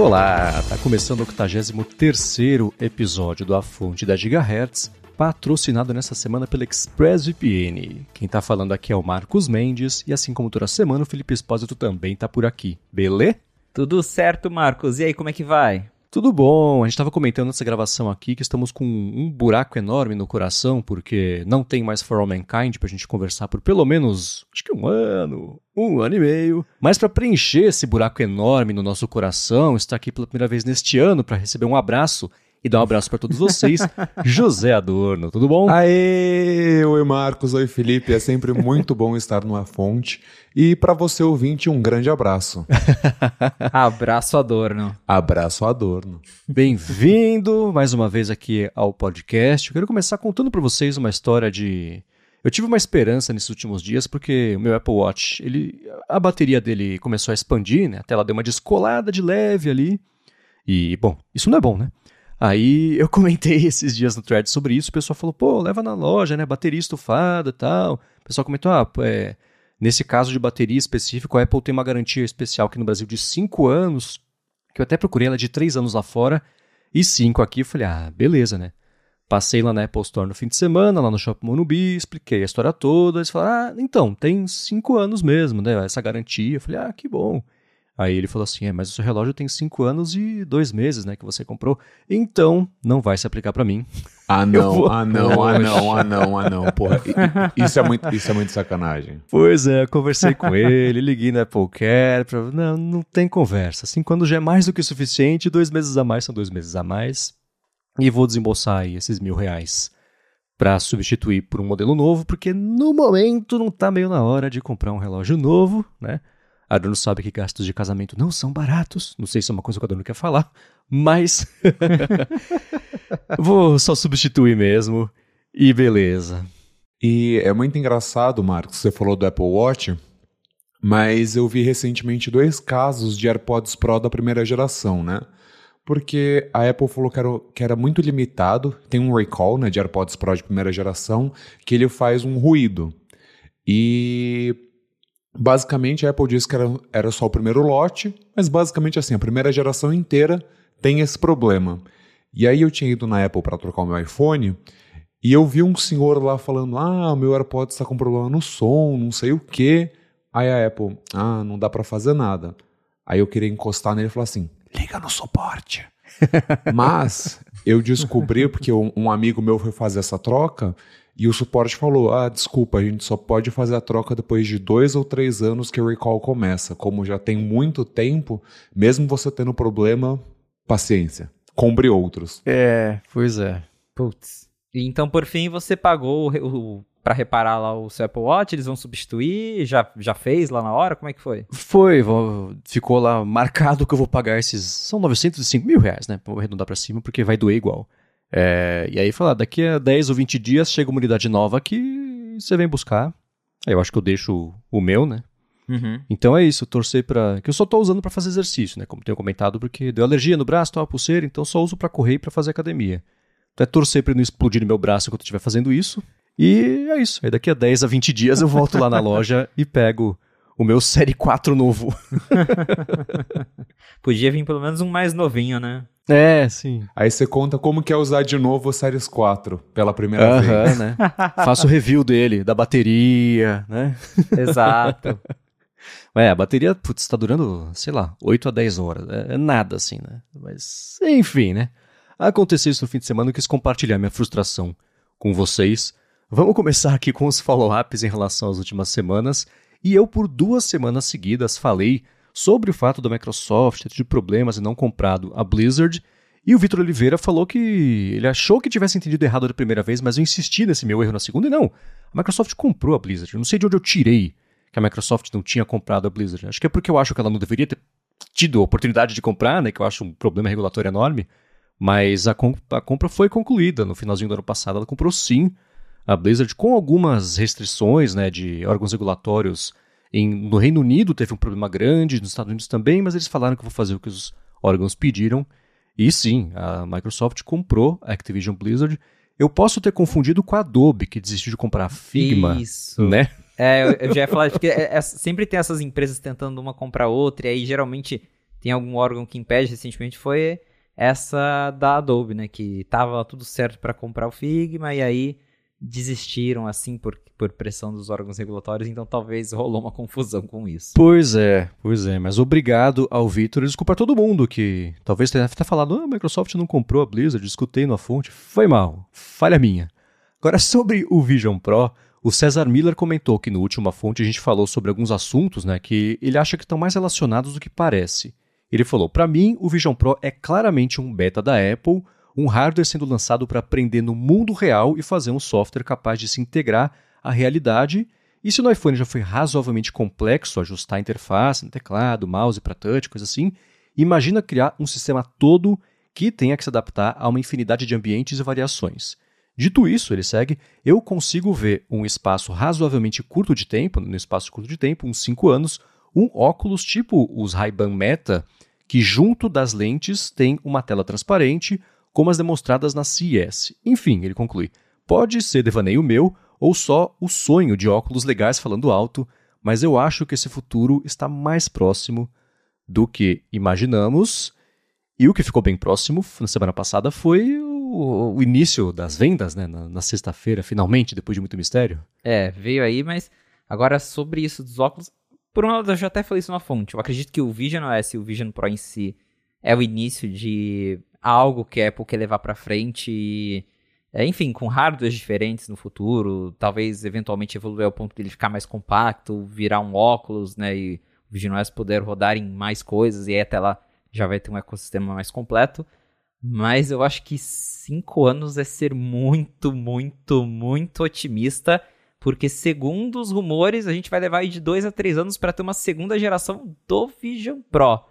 Olá, tá começando o 83º episódio do A Fonte da Gigahertz, patrocinado nessa semana pela ExpressVPN. Quem tá falando aqui é o Marcos Mendes e assim como toda semana o Felipe Espósito também tá por aqui, beleza? Tudo certo, Marcos. E aí, como é que vai? Tudo bom, a gente estava comentando nessa gravação aqui que estamos com um buraco enorme no coração, porque não tem mais For All Mankind pra gente conversar por pelo menos, acho que um ano, um ano e meio. Mas para preencher esse buraco enorme no nosso coração, está aqui pela primeira vez neste ano para receber um abraço e dar um abraço para todos vocês. José Adorno, tudo bom? Aê! Oi, Marcos. Oi, Felipe. É sempre muito bom estar numa fonte. E para você, ouvinte, um grande abraço. abraço Adorno. Abraço Adorno. Bem-vindo mais uma vez aqui ao podcast. Eu quero começar contando para vocês uma história de. Eu tive uma esperança nesses últimos dias porque o meu Apple Watch, ele, a bateria dele começou a expandir, né? A tela deu uma descolada de leve ali. E, bom, isso não é bom, né? Aí eu comentei esses dias no thread sobre isso, o pessoal falou, pô, leva na loja, né, bateria estufada e tal. O pessoal comentou, ah, é, nesse caso de bateria específico, a Apple tem uma garantia especial aqui no Brasil de 5 anos, que eu até procurei ela de 3 anos lá fora, e 5 aqui, eu falei, ah, beleza, né. Passei lá na Apple Store no fim de semana, lá no Shopping Monubi, expliquei a história toda, eles falaram, ah, então, tem 5 anos mesmo, né, essa garantia. Eu falei, ah, que bom. Aí ele falou assim: é, mas o seu relógio tem cinco anos e dois meses, né, que você comprou, então não vai se aplicar para mim. Ah não, vou... ah não, ah não, ah não, ah não, porra. Isso é muito, isso é muito sacanagem. Pois é, conversei com ele, liguei na Apple Care, pra... não, não tem conversa. Cinco anos já é mais do que o suficiente, dois meses a mais são dois meses a mais. E vou desembolsar aí esses mil reais para substituir por um modelo novo, porque no momento não tá meio na hora de comprar um relógio novo, né? A Adorno sabe que gastos de casamento não são baratos. Não sei se é uma coisa que a Adorno quer falar, mas vou só substituir mesmo e beleza. E é muito engraçado, Marcos, você falou do Apple Watch, mas eu vi recentemente dois casos de AirPods Pro da primeira geração, né? Porque a Apple falou que era, que era muito limitado, tem um recall né, de AirPods Pro de primeira geração, que ele faz um ruído. E Basicamente, a Apple disse que era, era só o primeiro lote, mas basicamente assim, a primeira geração inteira tem esse problema. E aí eu tinha ido na Apple para trocar o meu iPhone e eu vi um senhor lá falando: Ah, o meu AirPods está com problema no som, não sei o quê. Aí a Apple: Ah, não dá para fazer nada. Aí eu queria encostar nele e falar assim: Liga no suporte. Mas eu descobri, porque um, um amigo meu foi fazer essa troca, e o suporte falou: ah, desculpa, a gente só pode fazer a troca depois de dois ou três anos que o recall começa. Como já tem muito tempo, mesmo você tendo problema, paciência. Compre outros. É, pois é. Putz. Então, por fim, você pagou o, o para reparar lá o seu Apple Watch? Eles vão substituir? Já, já fez lá na hora? Como é que foi? Foi, ficou lá marcado que eu vou pagar esses. São 905 mil reais, né? Vou arredondar para cima, porque vai doer igual. É, e aí falar, daqui a 10 ou 20 dias chega uma unidade nova aqui você vem buscar. Aí eu acho que eu deixo o meu, né? Uhum. Então é isso, torcer para que eu só tô usando para fazer exercício, né? Como tenho comentado, porque deu alergia no braço, tava pulseira, então só uso para correr e para fazer academia. Então é torcer para não explodir no meu braço enquanto eu estiver fazendo isso. E é isso. Aí daqui a 10 a 20 dias eu volto lá na loja e pego o meu Série 4 novo. Podia vir pelo menos um mais novinho, né? É, sim. Aí você conta como que é usar de novo o Series 4 pela primeira uh -huh, vez. né? Faço o review dele, da bateria, né? Exato. É, a bateria, putz, tá durando, sei lá, 8 a 10 horas. É, é, nada assim, né? Mas, enfim, né? Aconteceu isso no fim de semana, eu quis compartilhar minha frustração com vocês. Vamos começar aqui com os follow-ups em relação às últimas semanas. E eu, por duas semanas seguidas, falei sobre o fato da Microsoft ter tido problemas e não comprado a Blizzard. E o Vitor Oliveira falou que ele achou que tivesse entendido errado da primeira vez, mas eu insisti nesse meu erro na segunda e não. A Microsoft comprou a Blizzard. Eu não sei de onde eu tirei que a Microsoft não tinha comprado a Blizzard. Acho que é porque eu acho que ela não deveria ter tido a oportunidade de comprar, né? Que eu acho um problema regulatório enorme. Mas a, comp a compra foi concluída no finalzinho do ano passado. Ela comprou sim a Blizzard com algumas restrições, né? De órgãos regulatórios em, no Reino Unido teve um problema grande, nos Estados Unidos também, mas eles falaram que vão fazer o que os órgãos pediram. E sim, a Microsoft comprou a Activision Blizzard. Eu posso ter confundido com a Adobe, que desistiu de comprar a Figma, Isso. né? É, eu, eu já ia falar, porque é, é, sempre tem essas empresas tentando uma comprar outra, e aí geralmente tem algum órgão que impede recentemente foi essa da Adobe, né? Que tava tudo certo para comprar o Figma e aí desistiram assim por, por pressão dos órgãos regulatórios, então talvez rolou uma confusão com isso. Pois é, pois é, mas obrigado ao Vitor e desculpa a todo mundo que talvez tenha até falado, ah, a Microsoft não comprou a Blizzard, escutei na fonte, foi mal, falha minha. Agora sobre o Vision Pro, o Cesar Miller comentou que no último fonte a gente falou sobre alguns assuntos, né, que ele acha que estão mais relacionados do que parece. Ele falou: "Para mim, o Vision Pro é claramente um beta da Apple, um hardware sendo lançado para aprender no mundo real e fazer um software capaz de se integrar à realidade. E se no iPhone já foi razoavelmente complexo ajustar a interface teclado, mouse para touch, coisa assim, imagina criar um sistema todo que tenha que se adaptar a uma infinidade de ambientes e variações. Dito isso, ele segue, eu consigo ver um espaço razoavelmente curto de tempo, no espaço curto de tempo, uns 5 anos, um óculos tipo os Ray-Ban Meta, que junto das lentes tem uma tela transparente, como as demonstradas na CES. Enfim, ele conclui, pode ser devaneio meu ou só o sonho de óculos legais falando alto, mas eu acho que esse futuro está mais próximo do que imaginamos. E o que ficou bem próximo na semana passada foi o, o início das vendas, né? Na, na sexta-feira, finalmente, depois de muito mistério. É, veio aí, mas agora sobre isso dos óculos. Por um lado, eu já até falei isso na fonte. Eu acredito que o Vision OS e o Vision Pro em si é o início de algo que a Apple quer levar para frente e, é, enfim, com hardwares diferentes no futuro, talvez eventualmente evoluir ao ponto de ele ficar mais compacto, virar um óculos, né, e o Vision OS poder rodar em mais coisas e aí até lá já vai ter um ecossistema mais completo. Mas eu acho que cinco anos é ser muito, muito, muito otimista, porque segundo os rumores, a gente vai levar de dois a três anos para ter uma segunda geração do Vision Pro.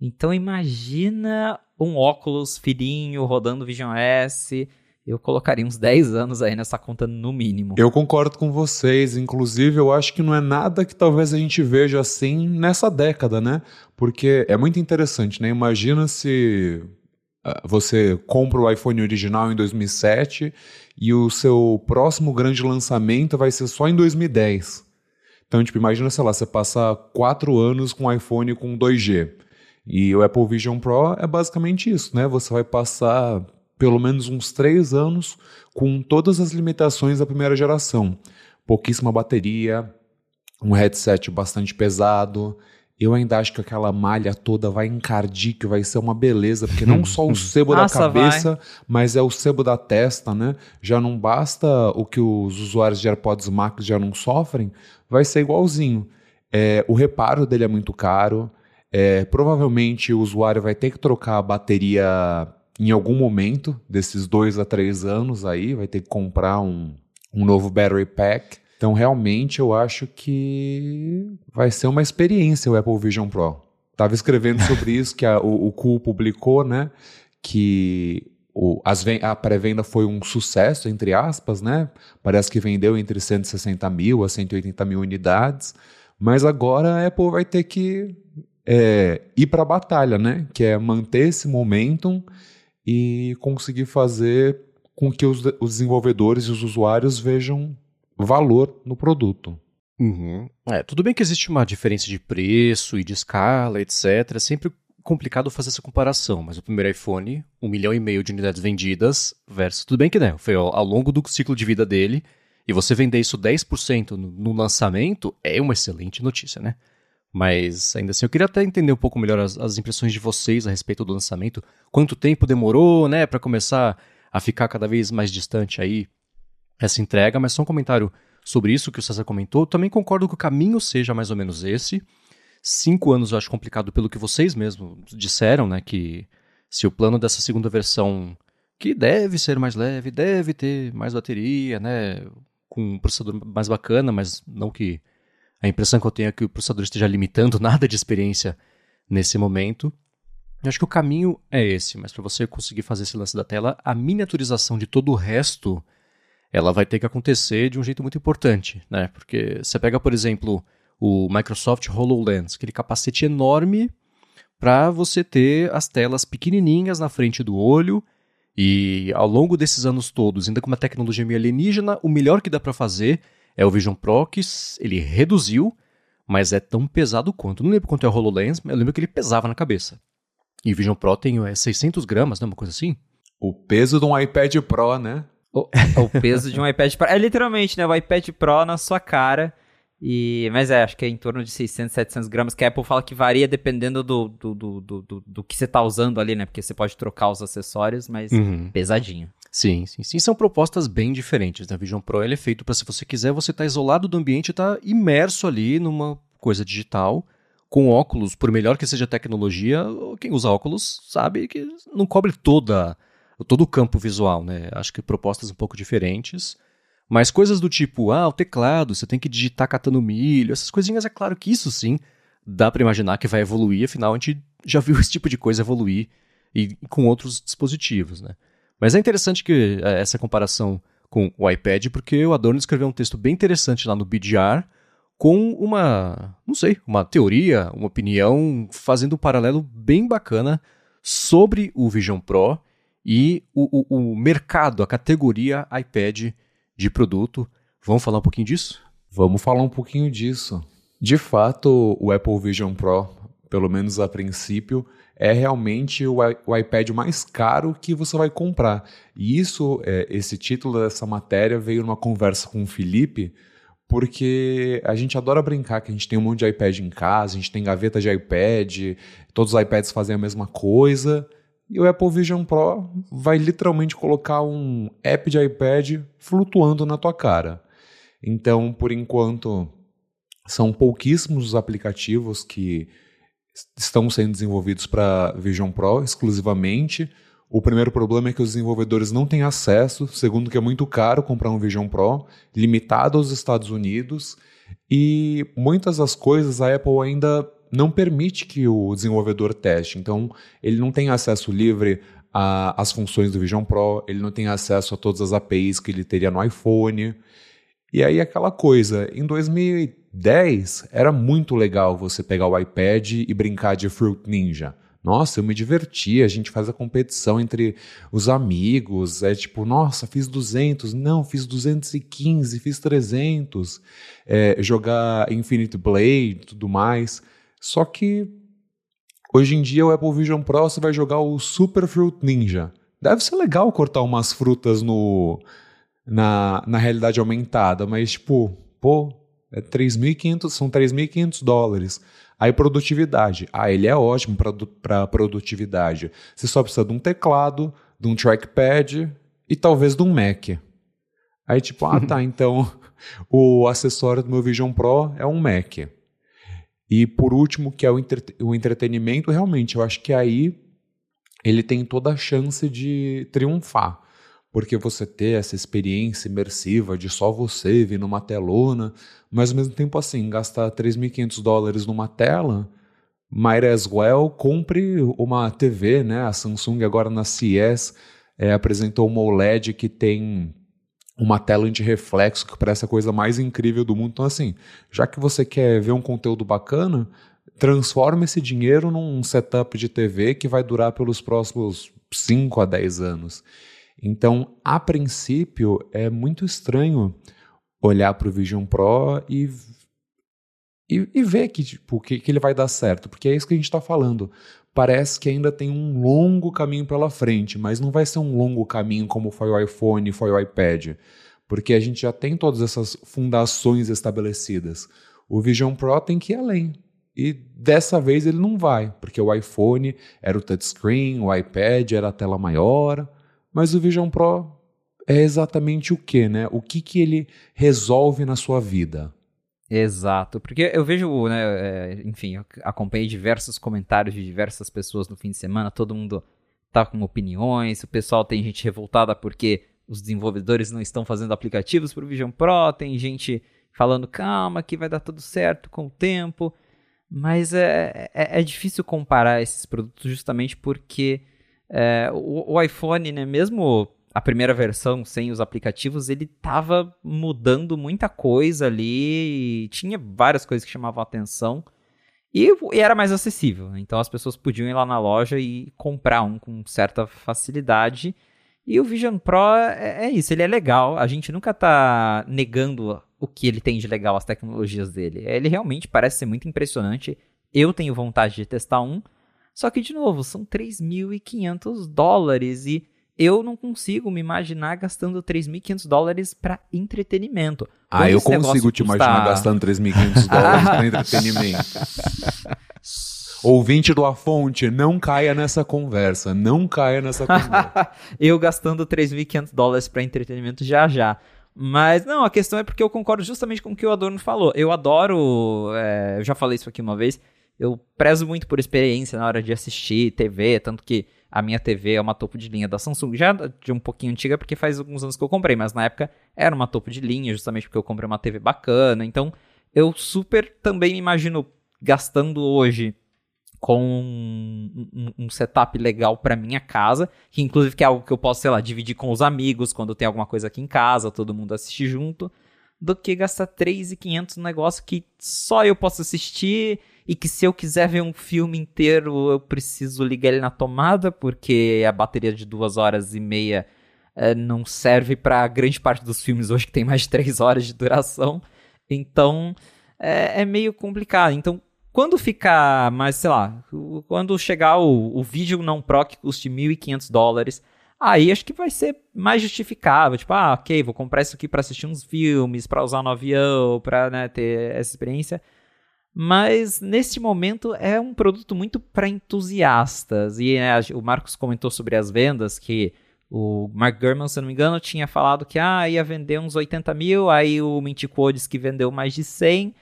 Então imagina um óculos fininho rodando Vision S. Eu colocaria uns 10 anos aí nessa conta no mínimo. Eu concordo com vocês. Inclusive, eu acho que não é nada que talvez a gente veja assim nessa década, né? Porque é muito interessante, né? Imagina se ah, você compra o iPhone original em 2007 e o seu próximo grande lançamento vai ser só em 2010. Então, tipo, imagina, sei lá, você passa quatro anos com um iPhone com 2G. E o Apple Vision Pro é basicamente isso, né? Você vai passar pelo menos uns três anos com todas as limitações da primeira geração. Pouquíssima bateria, um headset bastante pesado, eu ainda acho que aquela malha toda vai encardir, que vai ser uma beleza, porque não só o sebo da cabeça, vai. mas é o sebo da testa, né? Já não basta o que os usuários de AirPods Max já não sofrem, vai ser igualzinho. É, o reparo dele é muito caro. É, provavelmente o usuário vai ter que trocar a bateria em algum momento desses dois a três anos aí, vai ter que comprar um, um novo battery pack. Então, realmente, eu acho que vai ser uma experiência o Apple Vision Pro. Estava escrevendo sobre isso, que a, o, o publicou, né? Que o, as, a pré-venda foi um sucesso, entre aspas, né? Parece que vendeu entre 160 mil a 180 mil unidades. Mas agora a Apple vai ter que é, ir para a batalha, né? Que é manter esse momentum e conseguir fazer com que os, os desenvolvedores e os usuários vejam valor no produto. Uhum. É, tudo bem que existe uma diferença de preço e de escala, etc. É sempre complicado fazer essa comparação, mas o primeiro iPhone, um milhão e meio de unidades vendidas, versus. Tudo bem que né, foi ao, ao longo do ciclo de vida dele, e você vender isso 10% no, no lançamento é uma excelente notícia, né? Mas ainda assim, eu queria até entender um pouco melhor as, as impressões de vocês a respeito do lançamento. Quanto tempo demorou, né, para começar a ficar cada vez mais distante aí essa entrega, mas só um comentário sobre isso que o César comentou. Também concordo que o caminho seja mais ou menos esse. Cinco anos eu acho complicado pelo que vocês mesmos disseram, né? Que se o plano dessa segunda versão, que deve ser mais leve, deve ter mais bateria, né? Com um processador mais bacana, mas não que a impressão que eu tenho é que o processador esteja limitando nada de experiência nesse momento. Eu acho que o caminho é esse, mas para você conseguir fazer esse lance da tela, a miniaturização de todo o resto ela vai ter que acontecer de um jeito muito importante, né? Porque você pega, por exemplo, o Microsoft HoloLens, aquele capacete enorme para você ter as telas pequenininhas na frente do olho e ao longo desses anos todos, ainda com uma tecnologia meio alienígena, o melhor que dá para fazer é o Vision Pro, que ele reduziu, mas é tão pesado quanto. Não lembro quanto é o HoloLens, mas eu lembro que ele pesava na cabeça. E o Vision Pro tem é, 600 gramas, né? Uma coisa assim. O peso de um iPad Pro, né? O, o peso de um iPad Pro. É literalmente, né? O iPad Pro na sua cara. E, mas é, acho que é em torno de 600, 700 gramas, que a Apple fala que varia dependendo do, do, do, do, do que você está usando ali, né? Porque você pode trocar os acessórios, mas uhum. pesadinho. Sim, sim, sim. São propostas bem diferentes. Né? Vision Pro ele é feito para, se você quiser, você tá isolado do ambiente e tá imerso ali numa coisa digital, com óculos, por melhor que seja a tecnologia, quem usa óculos sabe que não cobre toda, todo o campo visual, né? Acho que propostas um pouco diferentes. Mas coisas do tipo, ah, o teclado, você tem que digitar catando milho, essas coisinhas, é claro que isso sim dá para imaginar que vai evoluir, afinal a gente já viu esse tipo de coisa evoluir e, e com outros dispositivos, né? Mas é interessante que é, essa comparação com o iPad, porque o Adorno escreveu um texto bem interessante lá no BDR com uma, não sei, uma teoria, uma opinião, fazendo um paralelo bem bacana sobre o Vision Pro e o, o, o mercado, a categoria iPad de produto. Vamos falar um pouquinho disso? Vamos falar um pouquinho disso. De fato, o Apple Vision Pro, pelo menos a princípio, é realmente o, o iPad mais caro que você vai comprar. E isso, é, esse título dessa matéria veio numa conversa com o Felipe, porque a gente adora brincar que a gente tem um monte de iPad em casa, a gente tem gaveta de iPad, todos os iPads fazem a mesma coisa. E o Apple Vision Pro vai literalmente colocar um app de iPad flutuando na tua cara. Então, por enquanto, são pouquíssimos os aplicativos que estão sendo desenvolvidos para Vision Pro exclusivamente. O primeiro problema é que os desenvolvedores não têm acesso, segundo que é muito caro comprar um Vision Pro, limitado aos Estados Unidos, e muitas das coisas a Apple ainda não permite que o desenvolvedor teste. Então, ele não tem acesso livre às funções do Vision Pro, ele não tem acesso a todas as APIs que ele teria no iPhone. E aí aquela coisa, em 2010 era muito legal você pegar o iPad e brincar de Fruit Ninja. Nossa, eu me divertia, a gente faz a competição entre os amigos, é tipo, nossa, fiz 200, não, fiz 215, fiz 300, é, jogar Infinite Blade e tudo mais. Só que hoje em dia o Apple Vision Pro você vai jogar o Super Fruit Ninja. Deve ser legal cortar umas frutas no na, na realidade aumentada, mas tipo, pô, é 3.500, são 3.500 dólares. Aí produtividade. Ah, ele é ótimo para produtividade. Você só precisa de um teclado, de um trackpad e talvez de um Mac. Aí tipo, ah tá, então o acessório do meu Vision Pro é um Mac. E por último, que é o, entre o entretenimento, realmente, eu acho que aí ele tem toda a chance de triunfar porque você ter essa experiência imersiva de só você vir numa telona, mas ao mesmo tempo assim, gastar 3.500 dólares numa tela, might as well compre uma TV, né? A Samsung agora na CES é, apresentou uma OLED que tem uma tela de reflexo que parece a coisa mais incrível do mundo. Então assim, já que você quer ver um conteúdo bacana, transforma esse dinheiro num setup de TV que vai durar pelos próximos 5 a 10 anos. Então, a princípio, é muito estranho olhar para o Vision Pro e, e, e ver que, tipo, que, que ele vai dar certo, porque é isso que a gente está falando. Parece que ainda tem um longo caminho pela frente, mas não vai ser um longo caminho como foi o iPhone, foi o iPad, porque a gente já tem todas essas fundações estabelecidas. O Vision Pro tem que ir além. E dessa vez ele não vai, porque o iPhone era o touchscreen, o iPad era a tela maior, mas o Vision Pro é exatamente o que, né? O que, que ele resolve na sua vida? Exato, porque eu vejo, né, é, enfim, eu acompanhei diversos comentários de diversas pessoas no fim de semana, todo mundo tá com opiniões, o pessoal tem gente revoltada porque os desenvolvedores não estão fazendo aplicativos para o Vision Pro, tem gente falando, calma, que vai dar tudo certo com o tempo, mas é, é, é difícil comparar esses produtos justamente porque é, o, o, iPhone, né, mesmo a primeira versão sem os aplicativos, ele tava mudando muita coisa ali, tinha várias coisas que chamavam atenção e, e, era mais acessível. Então as pessoas podiam ir lá na loja e comprar um com certa facilidade. E o Vision Pro é, é, isso, ele é legal. A gente nunca tá negando o que ele tem de legal, as tecnologias dele. Ele realmente parece ser muito impressionante. Eu tenho vontade de testar um. Só que, de novo, são 3.500 dólares e eu não consigo me imaginar gastando 3.500 dólares para entretenimento. Ah, Quando eu consigo te custa... imaginar gastando 3.500 dólares para entretenimento. Ouvinte do A Fonte, não caia nessa conversa. Não caia nessa conversa. eu gastando 3.500 dólares para entretenimento já já. Mas não, a questão é porque eu concordo justamente com o que o Adorno falou. Eu adoro. É, eu já falei isso aqui uma vez. Eu prezo muito por experiência na hora de assistir TV, tanto que a minha TV é uma topo de linha da Samsung, já de um pouquinho antiga, porque faz alguns anos que eu comprei, mas na época era uma topo de linha, justamente porque eu comprei uma TV bacana. Então, eu super também me imagino gastando hoje com um, um, um setup legal para minha casa, que inclusive que é algo que eu posso, sei lá, dividir com os amigos quando tem alguma coisa aqui em casa, todo mundo assistir junto, do que gastar 3.500 num negócio que só eu posso assistir e que se eu quiser ver um filme inteiro eu preciso ligar ele na tomada porque a bateria de duas horas e meia é, não serve para grande parte dos filmes hoje que tem mais de três horas de duração. Então é, é meio complicado. Então quando ficar mais, sei lá, quando chegar o, o vídeo não Pro que custe 1.500 dólares, aí acho que vai ser mais justificável. Tipo, ah, ok, vou comprar isso aqui para assistir uns filmes, para usar no avião, para né, ter essa experiência. Mas neste momento é um produto muito para entusiastas. E né, o Marcos comentou sobre as vendas que o Mark Gurman, se não me engano, tinha falado que ah, ia vender uns 80 mil, aí o Mintico disse que vendeu mais de 100.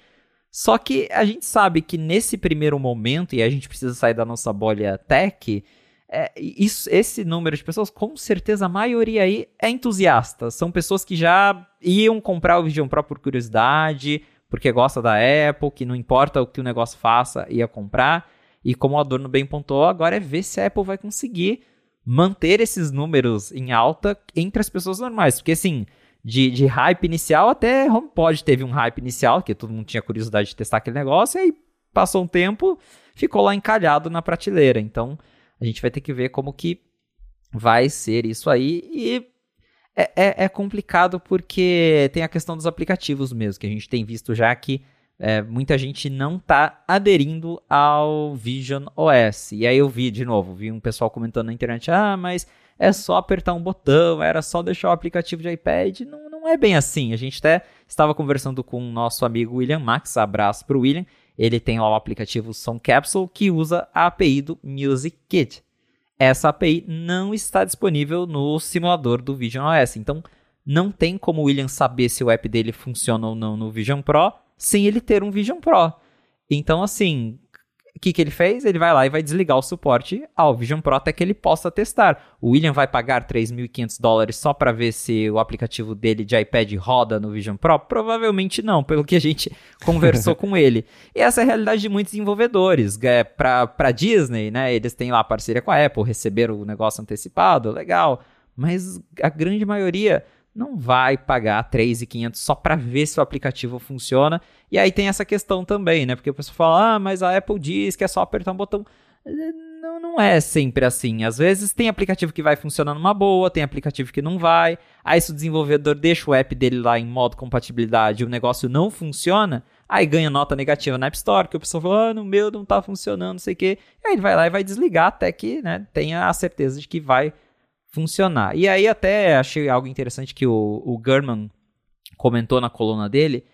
Só que a gente sabe que nesse primeiro momento, e a gente precisa sair da nossa bolha tech, é, isso, esse número de pessoas, com certeza a maioria aí é entusiasta. São pessoas que já iam comprar o Vision Pro por curiosidade, porque gosta da Apple, que não importa o que o negócio faça, ia comprar. E como o Adorno bem pontuou, agora é ver se a Apple vai conseguir manter esses números em alta entre as pessoas normais. Porque assim, de, de hype inicial, até HomePod teve um hype inicial, que todo mundo tinha curiosidade de testar aquele negócio, e aí passou um tempo, ficou lá encalhado na prateleira. Então, a gente vai ter que ver como que vai ser isso aí. E é, é, é complicado porque tem a questão dos aplicativos mesmo, que a gente tem visto já que é, muita gente não está aderindo ao Vision OS. E aí eu vi de novo, vi um pessoal comentando na internet, ah, mas é só apertar um botão, era só deixar o aplicativo de iPad. Não, não é bem assim. A gente até estava conversando com o nosso amigo William Max, abraço para o William. Ele tem lá o aplicativo Song Capsule que usa a API do Music Kit. Essa API não está disponível no simulador do Vision OS. Então, não tem como o William saber se o app dele funciona ou não no Vision Pro sem ele ter um Vision Pro. Então, assim, o que, que ele fez? Ele vai lá e vai desligar o suporte ao Vision Pro até que ele possa testar. O William vai pagar 3.500 dólares só para ver se o aplicativo dele de iPad roda no Vision Pro? Provavelmente não, pelo que a gente conversou com ele. E essa é a realidade de muitos desenvolvedores. É, para Disney, né, eles têm lá parceria com a Apple, receberam o negócio antecipado, legal. Mas a grande maioria não vai pagar 3.500 só para ver se o aplicativo funciona. E aí tem essa questão também, né? Porque o pessoal fala: "Ah, mas a Apple diz que é só apertar um botão". Não, não é sempre assim. Às vezes tem aplicativo que vai funcionar numa boa, tem aplicativo que não vai. Aí se o desenvolvedor deixa o app dele lá em modo compatibilidade e o negócio não funciona, aí ganha nota negativa na App Store, que o pessoal fala, ah, no meu não tá funcionando, não sei o quê. E aí ele vai lá e vai desligar até que né, tenha a certeza de que vai funcionar. E aí até achei algo interessante que o, o German comentou na coluna dele,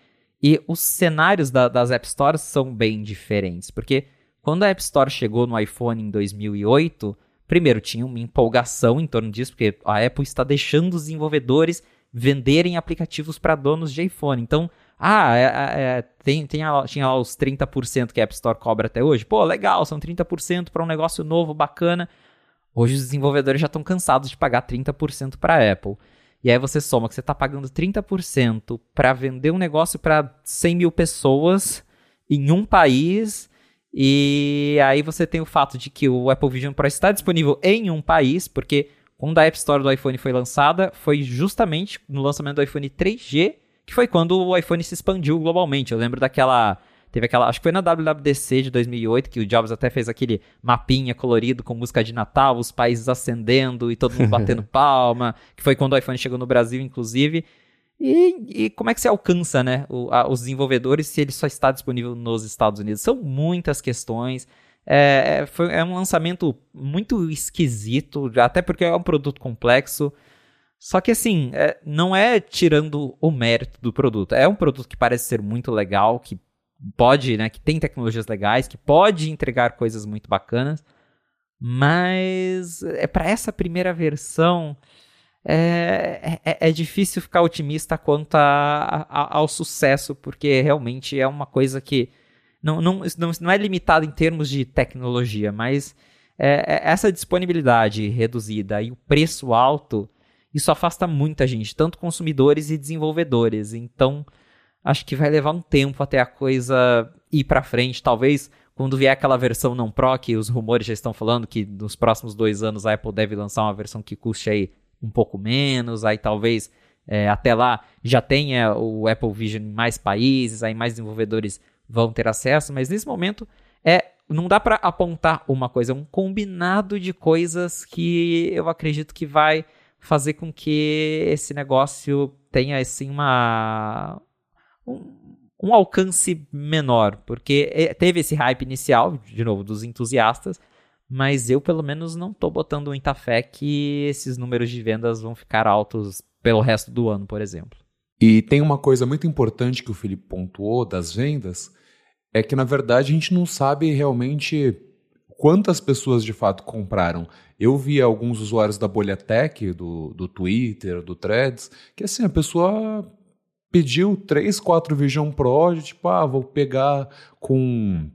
e os cenários da, das App Stores são bem diferentes, porque quando a App Store chegou no iPhone em 2008, primeiro tinha uma empolgação em torno disso, porque a Apple está deixando os desenvolvedores venderem aplicativos para donos de iPhone. Então, ah, é, é, é tem, tem tinha lá os 30% que a App Store cobra até hoje. Pô, legal, são 30% para um negócio novo, bacana. Hoje os desenvolvedores já estão cansados de pagar 30% para a Apple. E aí você soma que você está pagando 30% para vender um negócio para 100 mil pessoas em um país. E aí você tem o fato de que o Apple Vision Pro está disponível em um país, porque quando a App Store do iPhone foi lançada, foi justamente no lançamento do iPhone 3G, que foi quando o iPhone se expandiu globalmente. Eu lembro daquela Teve aquela, acho que foi na WWDC de 2008 que o Jobs até fez aquele mapinha colorido com música de Natal, os países acendendo e todo mundo batendo palma, que foi quando o iPhone chegou no Brasil, inclusive. E, e como é que se alcança, né, o, a, os desenvolvedores se ele só está disponível nos Estados Unidos? São muitas questões. É, é foi, é um lançamento muito esquisito, até porque é um produto complexo. Só que assim, é, não é tirando o mérito do produto. É um produto que parece ser muito legal, que pode, né, que tem tecnologias legais, que pode entregar coisas muito bacanas. Mas é para essa primeira versão é, é, é, difícil ficar otimista quanto a, a, ao sucesso, porque realmente é uma coisa que não, não, não, não é limitada em termos de tecnologia, mas é, é essa disponibilidade reduzida e o preço alto isso afasta muita gente, tanto consumidores e desenvolvedores. Então, acho que vai levar um tempo até a coisa ir para frente. Talvez quando vier aquela versão não Pro, que os rumores já estão falando que nos próximos dois anos a Apple deve lançar uma versão que custe aí um pouco menos, aí talvez é, até lá já tenha o Apple Vision em mais países, aí mais desenvolvedores vão ter acesso, mas nesse momento é não dá para apontar uma coisa, é um combinado de coisas que eu acredito que vai fazer com que esse negócio tenha assim uma um, um alcance menor, porque é, teve esse hype inicial, de novo, dos entusiastas, mas eu pelo menos não estou botando muita fé que esses números de vendas vão ficar altos pelo resto do ano, por exemplo. E tem uma coisa muito importante que o Felipe pontuou das vendas, é que na verdade a gente não sabe realmente quantas pessoas de fato compraram. Eu vi alguns usuários da bolha tech, do, do Twitter, do Threads, que assim, a pessoa pediu 3, 4 Vision Pro, de, tipo, ah, vou pegar com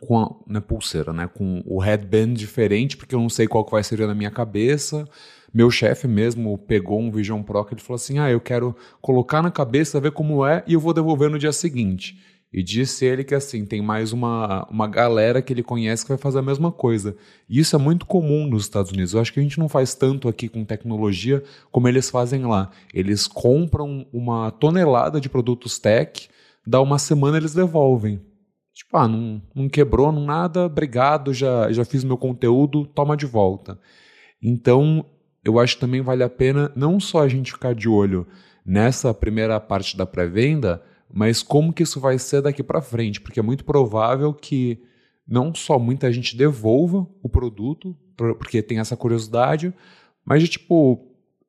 com a né, pulseira, né, com o headband diferente, porque eu não sei qual que vai ser na minha cabeça. Meu chefe mesmo pegou um Vision Pro que ele falou assim: "Ah, eu quero colocar na cabeça, ver como é e eu vou devolver no dia seguinte". E disse ele que assim, tem mais uma, uma galera que ele conhece que vai fazer a mesma coisa. E isso é muito comum nos Estados Unidos. Eu acho que a gente não faz tanto aqui com tecnologia como eles fazem lá. Eles compram uma tonelada de produtos tech, dá uma semana eles devolvem. Tipo, ah, não, não quebrou, não nada, obrigado, já, já fiz meu conteúdo, toma de volta. Então, eu acho que também vale a pena não só a gente ficar de olho nessa primeira parte da pré-venda, mas como que isso vai ser daqui para frente? Porque é muito provável que não só muita gente devolva o produto, porque tem essa curiosidade, mas de tipo,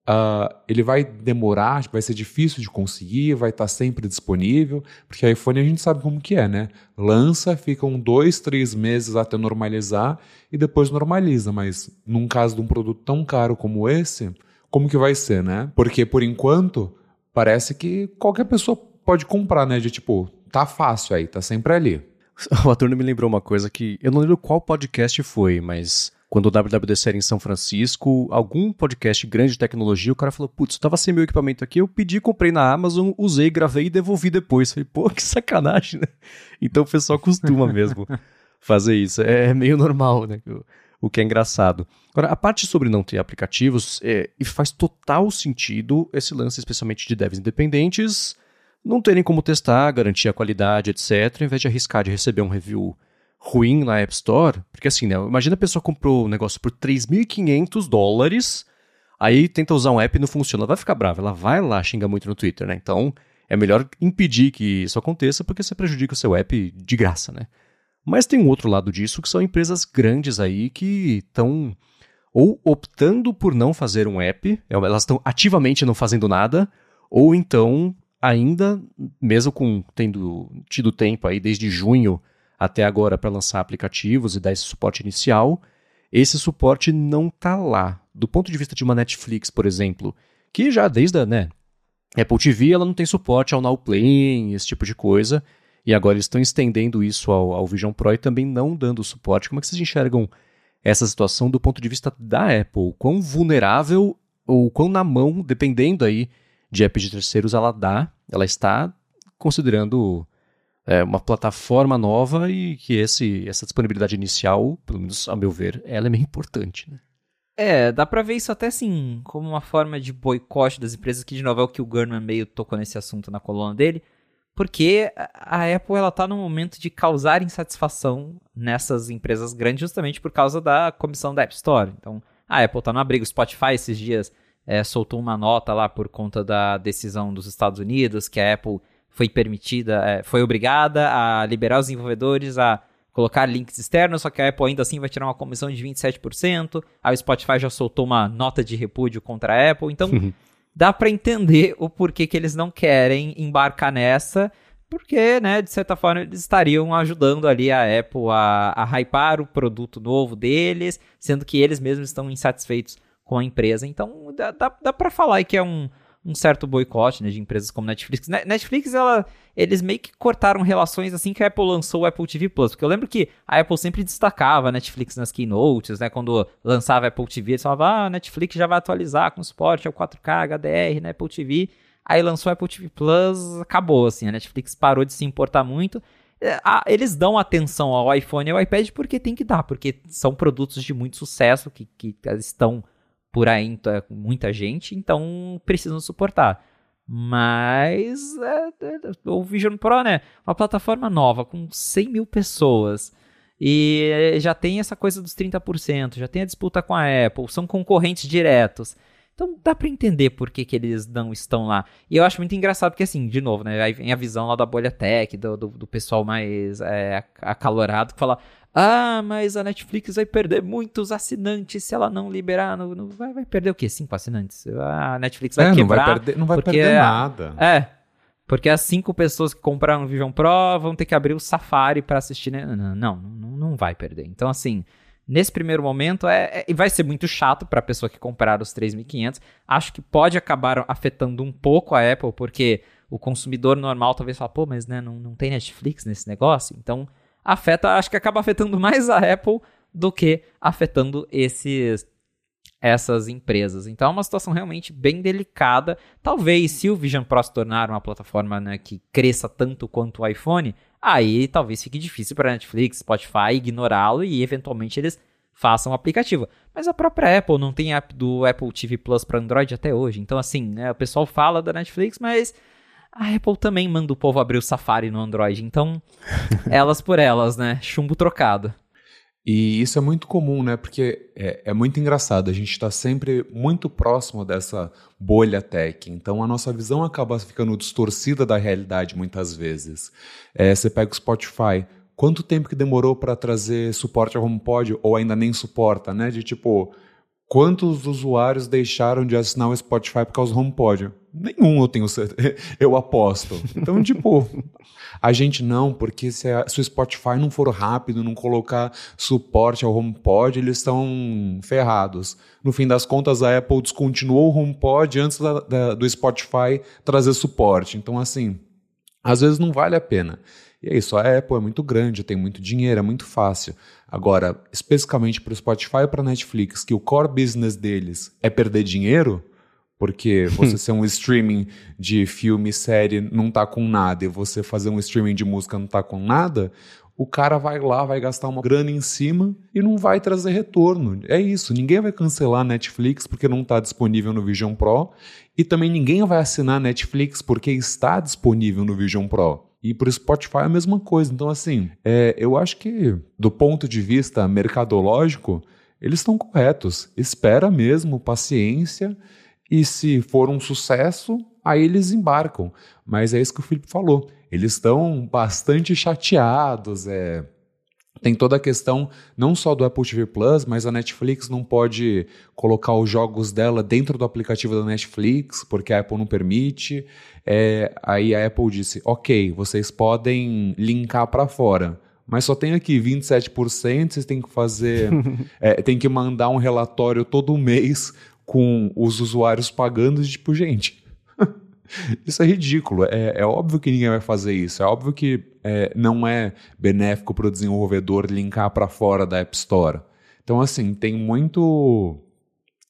uh, ele vai demorar, vai ser difícil de conseguir, vai estar tá sempre disponível, porque iPhone a gente sabe como que é, né? Lança, ficam dois, três meses até normalizar e depois normaliza, mas num caso de um produto tão caro como esse, como que vai ser, né? Porque por enquanto parece que qualquer pessoa pode comprar, né? De tipo, tá fácil aí, tá sempre ali. O Aturno me lembrou uma coisa que eu não lembro qual podcast foi, mas quando o WWDC era em São Francisco, algum podcast grande de tecnologia, o cara falou: Putz, eu tava sem meu equipamento aqui, eu pedi, comprei na Amazon, usei, gravei e devolvi depois. Falei, pô, que sacanagem, né? Então o pessoal costuma mesmo fazer isso. É meio normal, né? O que é engraçado. Agora, a parte sobre não ter aplicativos, é, e faz total sentido esse lance, especialmente de devs independentes não terem como testar, garantir a qualidade, etc., ao invés de arriscar de receber um review ruim na App Store, porque assim, né, imagina a pessoa comprou um negócio por 3.500 dólares, aí tenta usar um app e não funciona, ela vai ficar brava, ela vai lá xingar muito no Twitter, né? Então, é melhor impedir que isso aconteça, porque você prejudica o seu app de graça, né? Mas tem um outro lado disso, que são empresas grandes aí que estão ou optando por não fazer um app, elas estão ativamente não fazendo nada, ou então ainda, mesmo com tendo tido tempo aí desde junho até agora para lançar aplicativos e dar esse suporte inicial, esse suporte não está lá. Do ponto de vista de uma Netflix, por exemplo, que já desde a né, Apple TV ela não tem suporte ao Now Play, esse tipo de coisa, e agora eles estão estendendo isso ao, ao Vision Pro e também não dando suporte. Como é que vocês enxergam essa situação do ponto de vista da Apple? Quão vulnerável ou quão na mão, dependendo aí de app de terceiros ela dá, ela está considerando é, uma plataforma nova e que esse, essa disponibilidade inicial, pelo menos a meu ver, ela é meio importante, né? É, dá pra ver isso até assim, como uma forma de boicote das empresas, que de novo é o que o Gurman meio tocou nesse assunto na coluna dele, porque a Apple ela tá no momento de causar insatisfação nessas empresas grandes justamente por causa da comissão da App Store. Então, a Apple tá no abrigo. O Spotify esses dias é, soltou uma nota lá por conta da decisão dos Estados Unidos que a Apple foi permitida, é, foi obrigada a liberar os desenvolvedores a colocar links externos, só que a Apple ainda assim vai tirar uma comissão de 27%. Aí o Spotify já soltou uma nota de repúdio contra a Apple. Então, dá para entender o porquê que eles não querem embarcar nessa, porque, né, de certa forma, eles estariam ajudando ali a Apple a, a hypar o produto novo deles, sendo que eles mesmos estão insatisfeitos com a empresa. Então, dá, dá, dá para falar que é um, um certo boicote né, de empresas como Netflix. Netflix, ela, eles meio que cortaram relações assim que a Apple lançou o Apple TV Plus. Porque eu lembro que a Apple sempre destacava a Netflix nas keynotes, né? Quando lançava a Apple TV, eles falavam, ah, a Netflix já vai atualizar com suporte ao 4K, HDR, né, Apple TV. Aí lançou o Apple TV Plus, acabou, assim. A Netflix parou de se importar muito. É, eles dão atenção ao iPhone e ao iPad porque tem que dar, porque são produtos de muito sucesso que, que estão por aí então, muita gente, então precisam suportar. Mas é, é, o Vision Pro, né? Uma plataforma nova com 100 mil pessoas. E já tem essa coisa dos 30%, já tem a disputa com a Apple, são concorrentes diretos. Então dá para entender por que, que eles não estão lá. E eu acho muito engraçado porque, assim, de novo, né? Aí vem a visão lá da bolha tech, do, do, do pessoal mais é, acalorado, que fala: ah, mas a Netflix vai perder muitos assinantes se ela não liberar. No, no vai, vai, perder o quê? Cinco assinantes? A Netflix vai é, quebrar. Não vai perder, não vai perder nada. É. Porque as cinco pessoas que compraram o Vision Pro vão ter que abrir o Safari para assistir. Né? Não, não, não, não vai perder. Então, assim, nesse primeiro momento, é, é vai ser muito chato para a pessoa que comprar os 3.500. Acho que pode acabar afetando um pouco a Apple, porque o consumidor normal talvez fale, pô, mas né, não, não tem Netflix nesse negócio. Então, afeta, acho que acaba afetando mais a Apple do que afetando esses essas empresas. Então é uma situação realmente bem delicada. Talvez se o Vision Pro se tornar uma plataforma né, que cresça tanto quanto o iPhone, aí talvez fique difícil para a Netflix, Spotify ignorá-lo e eventualmente eles façam o aplicativo. Mas a própria Apple não tem app do Apple TV Plus para Android até hoje. Então assim, né, o pessoal fala da Netflix, mas a Apple também manda o povo abrir o Safari no Android, então elas por elas, né? Chumbo trocado. E isso é muito comum, né? Porque é, é muito engraçado, a gente está sempre muito próximo dessa bolha tech, então a nossa visão acaba ficando distorcida da realidade muitas vezes. É, você pega o Spotify, quanto tempo que demorou para trazer suporte ao HomePod ou ainda nem suporta, né? De tipo, quantos usuários deixaram de assinar o Spotify por causa do HomePod? Nenhum, eu tenho certeza. Eu aposto. Então, tipo, a gente não, porque se, a, se, o Spotify não for rápido, não colocar suporte ao HomePod, eles estão ferrados. No fim das contas, a Apple descontinuou o HomePod antes da, da, do Spotify trazer suporte. Então, assim, às vezes não vale a pena. E é isso, a Apple é muito grande, tem muito dinheiro, é muito fácil. Agora, especificamente para o Spotify e para a Netflix, que o core business deles é perder dinheiro, porque você ser um streaming de filme, série, não tá com nada, e você fazer um streaming de música não tá com nada, o cara vai lá, vai gastar uma grana em cima e não vai trazer retorno. É isso, ninguém vai cancelar a Netflix porque não está disponível no Vision Pro, e também ninguém vai assinar a Netflix porque está disponível no Vision Pro. E para o Spotify é a mesma coisa. Então, assim, é, eu acho que do ponto de vista mercadológico, eles estão corretos. Espera mesmo, paciência e se for um sucesso, aí eles embarcam. Mas é isso que o Felipe falou. Eles estão bastante chateados. É... Tem toda a questão não só do Apple TV Plus, mas a Netflix não pode colocar os jogos dela dentro do aplicativo da Netflix, porque a Apple não permite. É... Aí a Apple disse: ok, vocês podem linkar para fora mas só tem aqui 27%, vocês têm que fazer, é, tem que mandar um relatório todo mês com os usuários pagando, tipo, gente, isso é ridículo. É, é, óbvio que ninguém vai fazer isso. É óbvio que é, não é benéfico para o desenvolvedor linkar para fora da App Store. Então, assim, tem muito.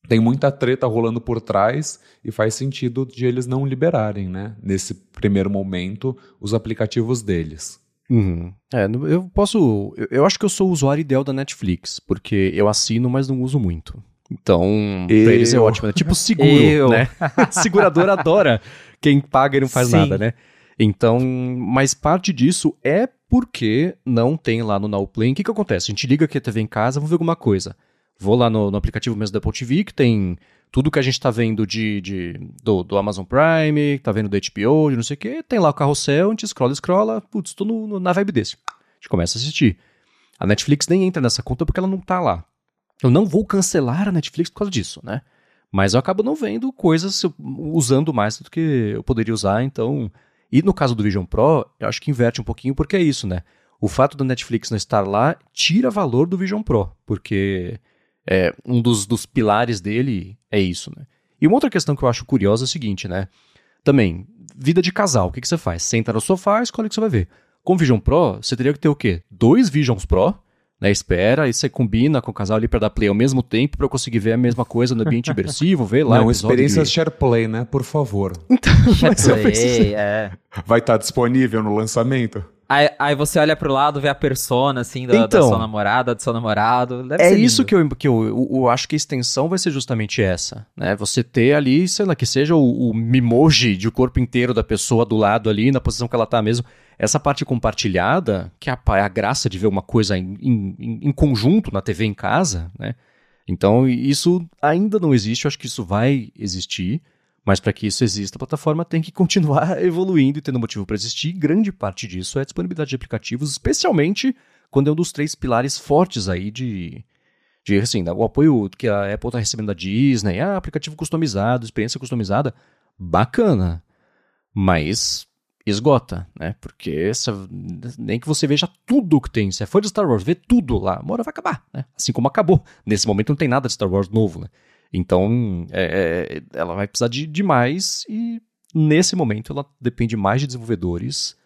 Tem muita treta rolando por trás e faz sentido de eles não liberarem, né? Nesse primeiro momento, os aplicativos deles. Uhum. É, eu posso. Eu acho que eu sou o usuário ideal da Netflix, porque eu assino, mas não uso muito. Então, eu. pra eles é ótimo. É tipo seguro, eu. né? Segurador adora quem paga e não faz Sim. nada, né? Então, mas parte disso é porque não tem lá no Now Play. O que, que acontece? A gente liga aqui a TV em casa, vamos ver alguma coisa. Vou lá no, no aplicativo mesmo da Apple TV, que tem tudo que a gente está vendo de, de do, do, Amazon Prime, tá vendo do HBO, de não sei o que, tem lá o carrossel, a gente scrolla, scrolla, putz, no, na vibe desse. A gente começa a assistir. A Netflix nem entra nessa conta porque ela não tá lá. Eu não vou cancelar a Netflix por causa disso, né? Mas eu acabo não vendo coisas usando mais do que eu poderia usar, então. E no caso do Vision Pro, eu acho que inverte um pouquinho porque é isso, né? O fato da Netflix não estar lá tira valor do Vision Pro, porque é, um dos, dos pilares dele é isso, né? E uma outra questão que eu acho curiosa é o seguinte, né? Também, vida de casal, o que, que você faz? Senta no sofá, escolhe o que você vai ver. Com o Vision Pro, você teria que ter o quê? Dois Visions Pro, né? Espera, e você combina com o casal ali para dar play ao mesmo tempo para conseguir ver a mesma coisa no ambiente imersivo, ver lá. Não, experiência de... SharePlay, né? Por favor. Então, SharePlay, é. Vai estar tá disponível no lançamento? Aí, aí, você olha pro lado, vê a persona, assim, da, então, da sua namorada, do seu namorado. Deve é isso que, eu, que eu, eu, eu, acho que a extensão vai ser justamente essa, né? Você ter ali, sei lá, que seja o, o mimoji de o corpo inteiro da pessoa do lado ali, na posição que ela tá mesmo. Essa parte compartilhada, que é a, é a graça de ver uma coisa em, em, em conjunto na TV em casa, né? Então, isso ainda não existe, eu acho que isso vai existir. Mas para que isso exista, a plataforma tem que continuar evoluindo e tendo motivo para existir. Grande parte disso é a disponibilidade de aplicativos, especialmente quando é um dos três pilares fortes aí de, de assim, o apoio que a Apple está recebendo da Disney, ah, aplicativo customizado, experiência customizada, bacana, mas esgota, né? Porque essa, nem que você veja tudo que tem, se é fã de Star Wars, vê tudo lá, uma hora vai acabar, né? Assim como acabou. Nesse momento não tem nada de Star Wars novo, né? Então, é, é, ela vai precisar de, de mais e nesse momento ela depende mais de desenvolvedores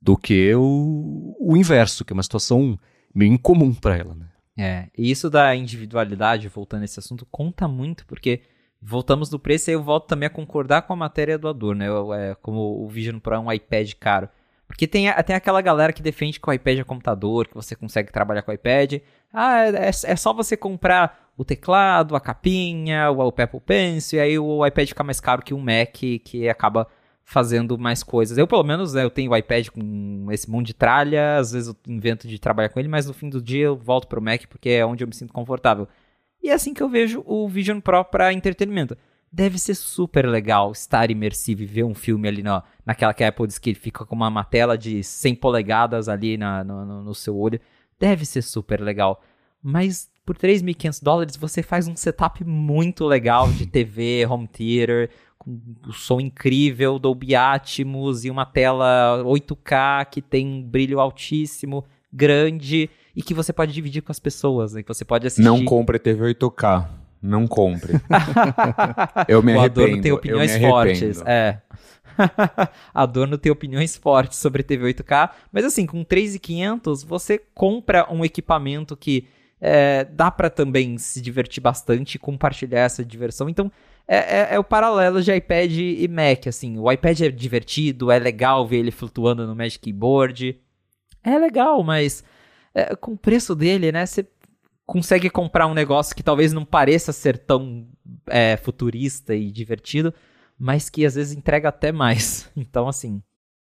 do que o, o inverso, que é uma situação meio incomum para ela. Né? É, e isso da individualidade, voltando a esse assunto, conta muito, porque voltamos do preço e eu volto também a concordar com a matéria do Ador, né? É, como o Vision Pro é um iPad caro. Porque tem, tem aquela galera que defende que o iPad é computador, que você consegue trabalhar com o iPad. Ah, é, é só você comprar o teclado, a capinha, o, o Apple Pencil, e aí o iPad fica mais caro que um Mac, que acaba fazendo mais coisas. Eu, pelo menos, né, eu tenho o iPad com esse monte de tralha, às vezes eu invento de trabalhar com ele, mas no fim do dia eu volto pro Mac porque é onde eu me sinto confortável. E é assim que eu vejo o Vision Pro para entretenimento. Deve ser super legal estar imersivo e ver um filme ali na, naquela que a Apple diz que ele fica com uma, uma tela de 100 polegadas ali na, no, no seu olho. Deve ser super legal. Mas por 3.500 dólares você faz um setup muito legal de TV, home theater, com um som incrível, Dolby Atmos e uma tela 8K que tem um brilho altíssimo, grande e que você pode dividir com as pessoas, né? Que você pode assistir. Não compre TV 8K. Não compre. eu me arrependo. O Adorno tem opiniões fortes. É. Adorno tem opiniões fortes sobre TV 8K, mas assim, com 3.500 você compra um equipamento que é, dá para também se divertir bastante e compartilhar essa diversão. Então, é, é, é, o paralelo de iPad e Mac, assim. O iPad é divertido, é legal ver ele flutuando no Magic Keyboard. É legal, mas é, com o preço dele, né, você consegue comprar um negócio que talvez não pareça ser tão é, futurista e divertido, mas que às vezes entrega até mais. Então, assim...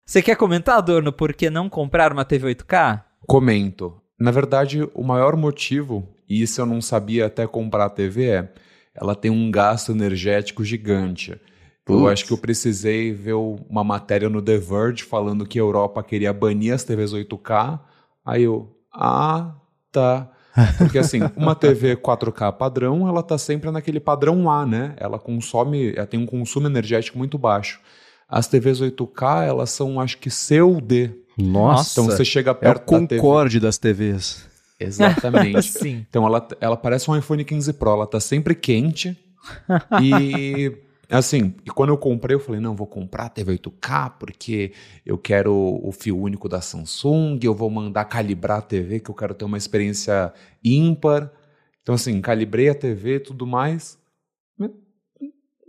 Você quer comentar, Adorno, por que não comprar uma TV 8K? Comento. Na verdade, o maior motivo, e isso eu não sabia até comprar a TV, é ela tem um gasto energético gigante. Eu acho que eu precisei ver uma matéria no The Verge falando que a Europa queria banir as TVs 8K. Aí eu, ah, tá. Porque assim, uma TV 4K padrão, ela tá sempre naquele padrão A, né? Ela consome, ela tem um consumo energético muito baixo. As TVs 8K, elas são, acho que C ou D. Nossa. Então você chega perto é o Concorde da das TVs. Exatamente. Sim. Então ela, ela parece um iPhone 15 Pro, ela tá sempre quente. e assim, e quando eu comprei, eu falei, não, vou comprar a TV 8K porque eu quero o fio único da Samsung, eu vou mandar calibrar a TV, que eu quero ter uma experiência ímpar. Então, assim, calibrei a TV e tudo mais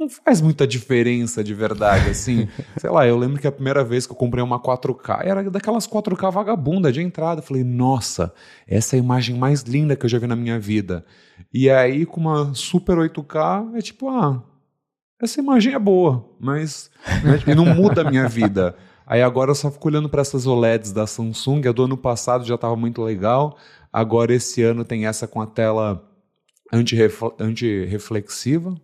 não faz muita diferença de verdade, assim. Sei lá, eu lembro que a primeira vez que eu comprei uma 4K era daquelas 4K vagabunda de entrada. Eu falei, nossa, essa é a imagem mais linda que eu já vi na minha vida. E aí, com uma Super 8K, é tipo, ah, essa imagem é boa, mas né, não muda a minha vida. Aí agora eu só fico olhando para essas OLEDs da Samsung. A do ano passado já estava muito legal. Agora esse ano tem essa com a tela antirreflexiva,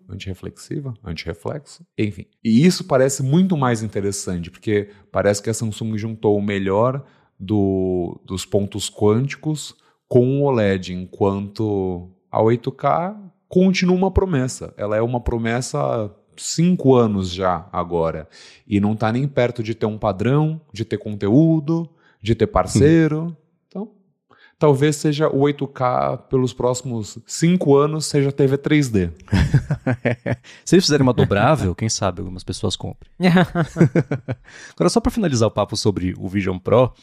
antirreflexo, enfim. E isso parece muito mais interessante, porque parece que a Samsung juntou o melhor do, dos pontos quânticos com o OLED, enquanto a 8K continua uma promessa. Ela é uma promessa cinco anos já agora. E não está nem perto de ter um padrão, de ter conteúdo, de ter parceiro. Então, talvez seja o 8K pelos próximos cinco anos, seja TV 3D. Se eles fizerem uma dobrável, quem sabe algumas pessoas comprem. Agora, só para finalizar o papo sobre o Vision Pro,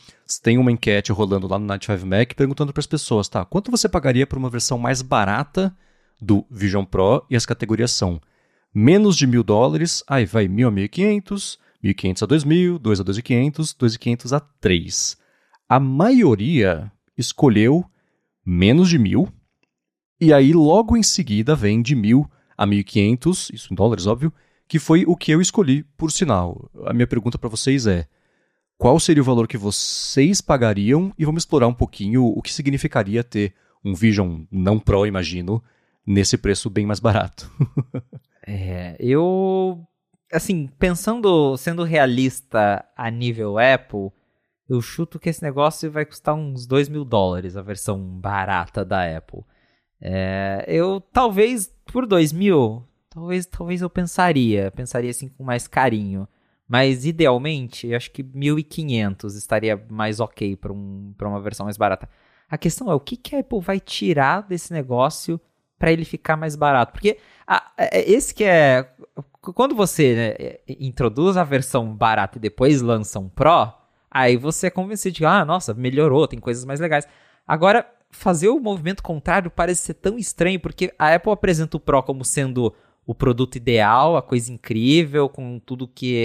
tem uma enquete rolando lá no Night 5 Mac perguntando para as pessoas, tá? Quanto você pagaria por uma versão mais barata do Vision Pro e as categorias são menos de mil dólares, aí vai mil a mil e quinhentos, mil e quinhentos a dois mil, dois a dois e quinhentos, dois e quinhentos a três. A maioria escolheu menos de mil, e aí logo em seguida vem de mil a mil e quinhentos, isso em dólares, óbvio, que foi o que eu escolhi, por sinal. A minha pergunta para vocês é: qual seria o valor que vocês pagariam? E vamos explorar um pouquinho o que significaria ter um Vision não Pro, imagino, nesse preço bem mais barato. é, eu. Assim, pensando, sendo realista a nível Apple, eu chuto que esse negócio vai custar uns 2 mil dólares, a versão barata da Apple. É, eu talvez por 2 mil, talvez, talvez eu pensaria, pensaria assim com mais carinho. Mas idealmente, eu acho que 1.500 estaria mais ok para um, uma versão mais barata. A questão é o que, que a Apple vai tirar desse negócio para ele ficar mais barato. Porque a, é, é, esse que é. Quando você né, é, introduz a versão barata e depois lança um Pro, aí você é convencido de ah, nossa, melhorou, tem coisas mais legais. Agora, fazer o movimento contrário parece ser tão estranho, porque a Apple apresenta o Pro como sendo o produto ideal, a coisa incrível, com tudo que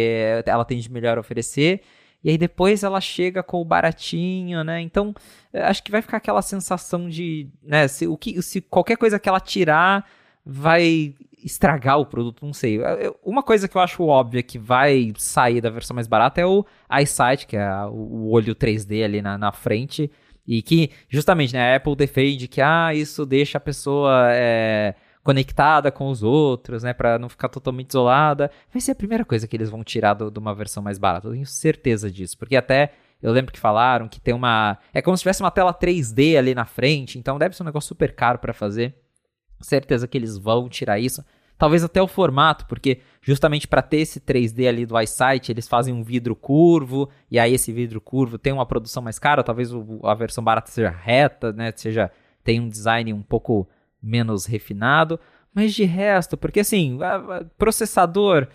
ela tem de melhor a oferecer e aí depois ela chega com o baratinho, né? Então, acho que vai ficar aquela sensação de, né, se, o que, se qualquer coisa que ela tirar vai estragar o produto, não sei. Uma coisa que eu acho óbvia que vai sair da versão mais barata é o EyeSight, que é o olho 3D ali na, na frente, e que justamente né, a Apple defende que ah, isso deixa a pessoa é, conectada com os outros, né, para não ficar totalmente isolada. Vai ser a primeira coisa que eles vão tirar de uma versão mais barata. Eu tenho certeza disso, porque até eu lembro que falaram que tem uma, é como se tivesse uma tela 3D ali na frente, então deve ser um negócio super caro para fazer. Certeza que eles vão tirar isso. Talvez até o formato, porque justamente para ter esse 3D ali do iSight, eles fazem um vidro curvo, e aí esse vidro curvo tem uma produção mais cara, talvez a versão barata seja reta, né, seja tem um design um pouco menos refinado, mas de resto, porque assim, processador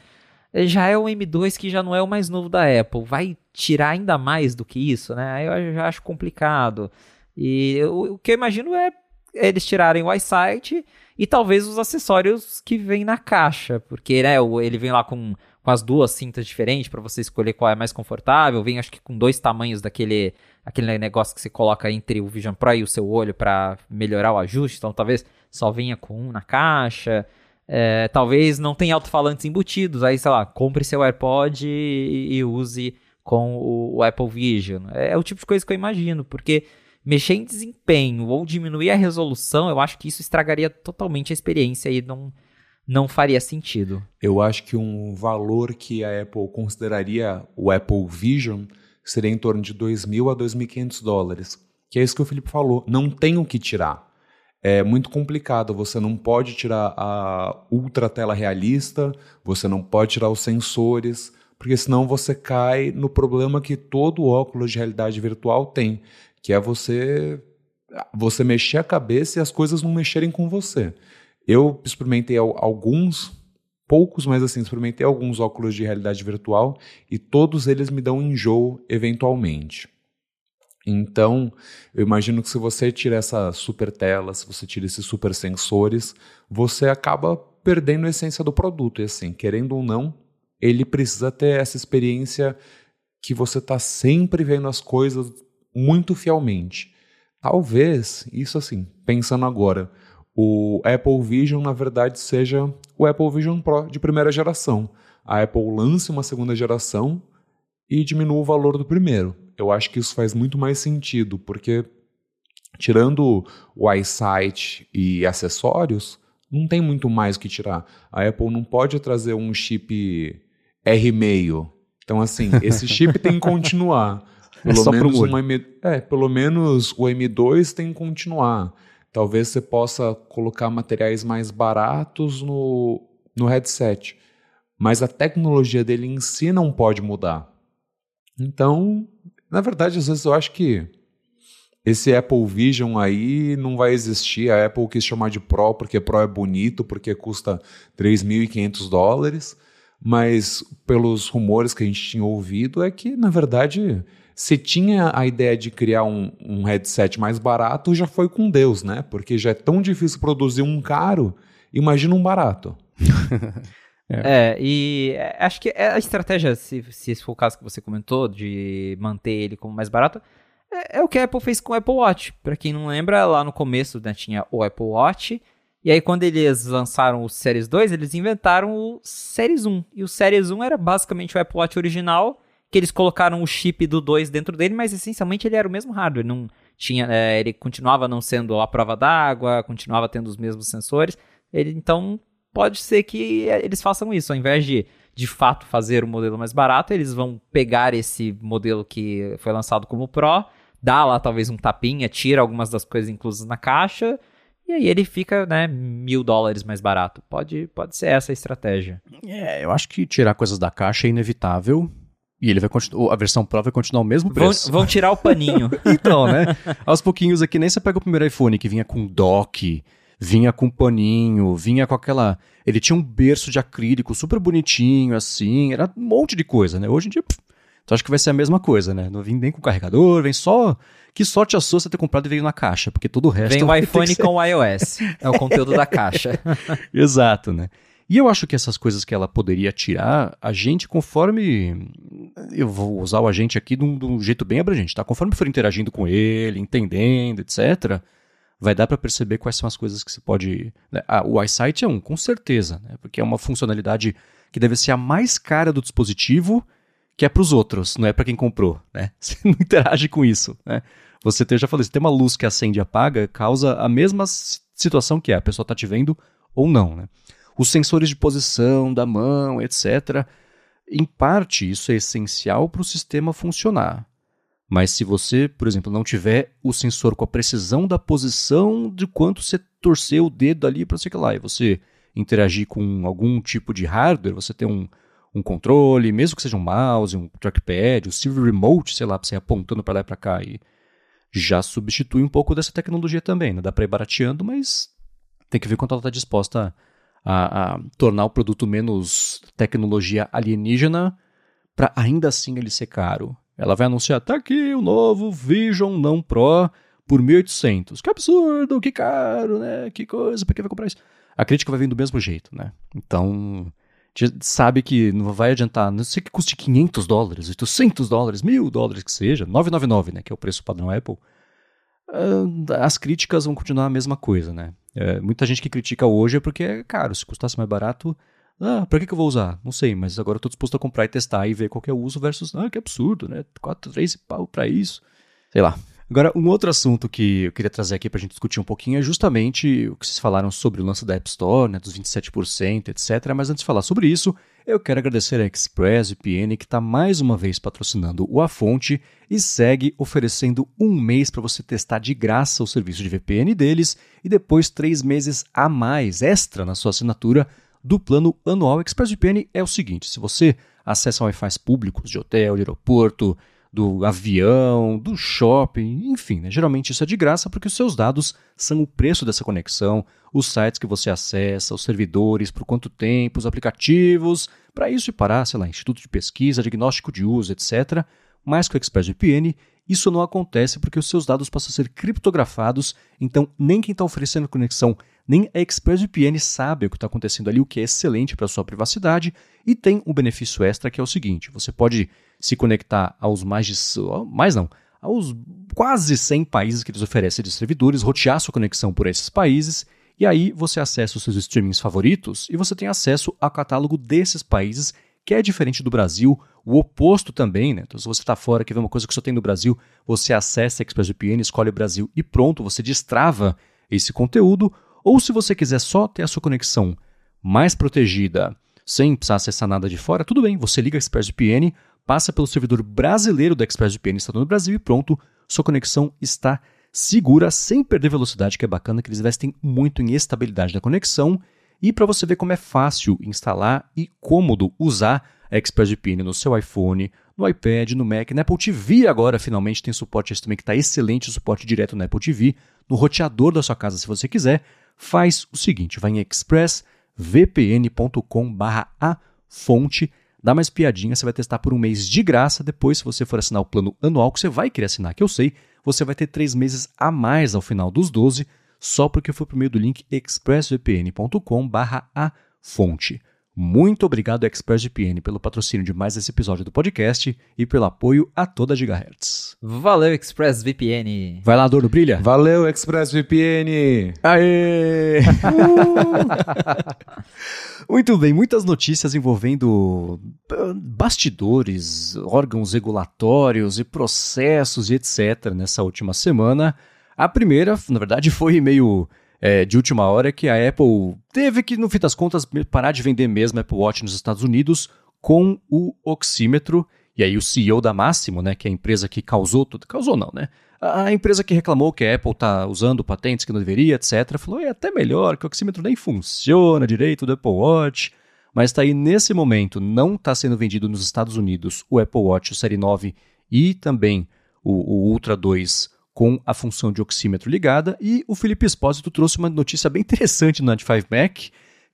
eh, já é o M2 que já não é o mais novo da Apple, vai tirar ainda mais do que isso, né? Eu já acho complicado. E o, o que eu imagino é eles tirarem o iSight e talvez os acessórios que vem na caixa, porque né, ele vem lá com, com as duas cintas diferentes para você escolher qual é mais confortável, vem acho que com dois tamanhos daquele aquele negócio que você coloca entre o Vision Pro e o seu olho para melhorar o ajuste, então talvez só venha com um na caixa. É, talvez não tenha alto-falantes embutidos, aí sei lá, compre seu AirPod e, e use com o, o, Apple Vision. É, é o tipo de coisa que eu imagino, porque mexer em desempenho ou diminuir a resolução, eu acho que isso estragaria totalmente a experiência e não, não faria sentido. Eu acho que um valor que a Apple consideraria o Apple Vision seria em torno de 2.000 a 2.500 dólares. Que é isso que o Felipe falou. Não tem o que tirar. É muito complicado. Você não pode tirar a ultra tela realista, você não pode tirar os sensores, porque senão você cai no problema que todo óculos de realidade virtual tem, que é você você mexer a cabeça e as coisas não mexerem com você. Eu experimentei alguns poucos, mas assim, experimentei alguns óculos de realidade virtual e todos eles me dão enjoo eventualmente. Então, eu imagino que se você tira essa super tela, se você tira esses super sensores, você acaba perdendo a essência do produto. E assim, querendo ou não, ele precisa ter essa experiência que você está sempre vendo as coisas muito fielmente. Talvez, isso assim, pensando agora, o Apple Vision, na verdade, seja o Apple Vision Pro de primeira geração. A Apple lance uma segunda geração e diminua o valor do primeiro. Eu acho que isso faz muito mais sentido, porque tirando o iSight e acessórios, não tem muito mais o que tirar. A Apple não pode trazer um chip R6. Então, assim, esse chip tem que continuar. É Pelo, só pro menos um M... é, pelo menos o M2 tem que continuar. Talvez você possa colocar materiais mais baratos no, no headset. Mas a tecnologia dele em si não pode mudar. Então, na verdade, às vezes eu acho que esse Apple Vision aí não vai existir. A Apple quis chamar de Pro porque Pro é bonito, porque custa 3.500 dólares. Mas pelos rumores que a gente tinha ouvido, é que, na verdade, se tinha a ideia de criar um, um headset mais barato, já foi com Deus, né? Porque já é tão difícil produzir um caro, imagina um barato. É, e é, acho que é a estratégia, se, se esse for o caso que você comentou, de manter ele como mais barato, é, é o que a Apple fez com o Apple Watch. Pra quem não lembra, lá no começo né, tinha o Apple Watch, e aí quando eles lançaram o Series 2, eles inventaram o Series 1. E o Series 1 era basicamente o Apple Watch original, que eles colocaram o chip do 2 dentro dele, mas essencialmente ele era o mesmo hardware, não tinha, é, ele continuava não sendo a prova d'água, continuava tendo os mesmos sensores, ele então pode ser que eles façam isso, ao invés de de fato fazer o modelo mais barato, eles vão pegar esse modelo que foi lançado como Pro, dá lá talvez um tapinha, tira algumas das coisas inclusas na caixa, e aí ele fica, né, mil dólares mais barato. Pode, pode ser essa a estratégia. É, eu acho que tirar coisas da caixa é inevitável. E ele vai continuar. A versão Pro vai continuar o mesmo Vão, preço. vão tirar o paninho. Então, né? Aos pouquinhos aqui, nem você pega o primeiro iPhone que vinha com dock, vinha com paninho, vinha com aquela. Ele tinha um berço de acrílico super bonitinho, assim, era um monte de coisa, né? Hoje em dia, pff, então acho que vai ser a mesma coisa, né? Não vem nem com carregador, vem só. Que sorte a sua você ter comprado e veio na caixa, porque todo o resto. Vem o iPhone ser- com o iOS. É o conteúdo da caixa. Exato, né? E eu acho que essas coisas que ela poderia tirar, a gente, conforme. Eu vou usar o agente aqui de um, de um jeito bem abrangente, tá? Conforme for interagindo com ele, entendendo, etc., vai dar para perceber quais são as coisas que você pode. né? Ah, o iSight é um, com certeza, né? Porque é uma funcionalidade que deve ser a mais cara do dispositivo, que é para os outros, não é para quem comprou, né? Você não interage com isso, né? Você tem, eu já falei, você tem uma luz que acende e apaga, causa a mesma situação que é, a pessoa está te vendo ou não, né? Os sensores de posição da mão, etc. Em parte, isso é essencial para o sistema funcionar. Mas se você, por exemplo, não tiver o sensor com a precisão da posição de quanto você torceu o dedo ali para sei lá, e você interagir com algum tipo de hardware, você ter um, um controle, mesmo que seja um mouse, um trackpad, um Silver Remote, sei lá, para você apontando para lá e para cá, e já substitui um pouco dessa tecnologia também. Né? Dá para ir barateando, mas tem que ver quanto ela está disposta a, a tornar o produto menos tecnologia alienígena para ainda assim ele ser caro. Ela vai anunciar, tá aqui o novo Vision não Pro por 1.800. Que absurdo, que caro, né? Que coisa, pra que vai comprar isso? A crítica vai vir do mesmo jeito, né? Então, sabe que não vai adiantar, não sei que custe 500 dólares, 800 dólares, 1.000 dólares que seja, 999, né? Que é o preço padrão Apple. Ah, As críticas vão continuar a mesma coisa, né? É, muita gente que critica hoje é porque é caro. Se custasse mais barato, ah, que, que eu vou usar? Não sei, mas agora eu disposto a comprar e testar e ver qual é o uso versus, ah, que absurdo, né? 4, 3 pau pra isso. Sei lá. Agora, um outro assunto que eu queria trazer aqui pra gente discutir um pouquinho é justamente o que vocês falaram sobre o lance da App Store, né, dos 27%, etc. Mas antes de falar sobre isso, eu quero agradecer a ExpressVPN que está mais uma vez patrocinando o A Fonte e segue oferecendo um mês para você testar de graça o serviço de VPN deles e depois três meses a mais extra na sua assinatura do plano anual. ExpressVPN é o seguinte: se você acessa Wi-Fi públicos de hotel, de aeroporto, do avião, do shopping, enfim, né? geralmente isso é de graça porque os seus dados são o preço dessa conexão, os sites que você acessa, os servidores, por quanto tempo, os aplicativos, para isso e parar, sei lá, instituto de pesquisa, diagnóstico de uso, etc. Mas com o ExpressVPN, isso não acontece porque os seus dados passam a ser criptografados, então nem quem está oferecendo conexão, nem a ExpressVPN sabe o que está acontecendo ali, o que é excelente para sua privacidade, e tem um benefício extra que é o seguinte: você pode se conectar aos mais de. mais não, aos quase 100 países que eles oferecem de servidores, rotear sua conexão por esses países, e aí você acessa os seus streamings favoritos e você tem acesso ao catálogo desses países que é diferente do Brasil, o oposto também, né? Então, se você está fora, quer ver uma coisa que só tem no Brasil, você acessa a ExpressVPN, escolhe o Brasil e pronto, você destrava esse conteúdo. Ou se você quiser só ter a sua conexão mais protegida, sem precisar acessar nada de fora, tudo bem, você liga a ExpressVPN, passa pelo servidor brasileiro da ExpressVPN instalado no Brasil e pronto, sua conexão está segura, sem perder velocidade, que é bacana, que eles investem muito em estabilidade da conexão. E para você ver como é fácil instalar e cômodo usar a ExpressVPN no seu iPhone, no iPad, no Mac, na Apple TV agora finalmente tem suporte esse também que está excelente, suporte direto na Apple TV, no roteador da sua casa se você quiser, faz o seguinte, vai em expressvpn.com/a fonte dá mais piadinha, você vai testar por um mês de graça. Depois, se você for assinar o plano anual, que você vai querer assinar, que eu sei, você vai ter três meses a mais ao final dos 12, só porque foi por meio do link expressvpn.com/a fonte. Muito obrigado, ExpressVPN, pelo patrocínio de mais esse episódio do podcast e pelo apoio a toda a Gigahertz. Valeu, ExpressVPN! Vai lá, Dor Brilha! Valeu, ExpressVPN! Aê! Muito bem, muitas notícias envolvendo ah, bastidores, órgãos regulatórios e processos e etc. nessa última semana. A primeira, na verdade, foi meio é, de última hora que a Apple teve que, no fim das contas, parar de vender mesmo Apple Watch nos Estados Unidos com o oxímetro. E aí o CEO da Máximo, né, que é a empresa que causou tudo, causou não, né? A empresa que reclamou que a Apple está usando patentes que não deveria, etc., falou: é até melhor, que o oxímetro nem funciona direito do Apple Watch. Mas está aí nesse momento, não está sendo vendido nos Estados Unidos o Apple Watch o Série 9 e também o, o Ultra 2 com a função de oxímetro ligada. E o Felipe Espósito trouxe uma notícia bem interessante no 95 Mac,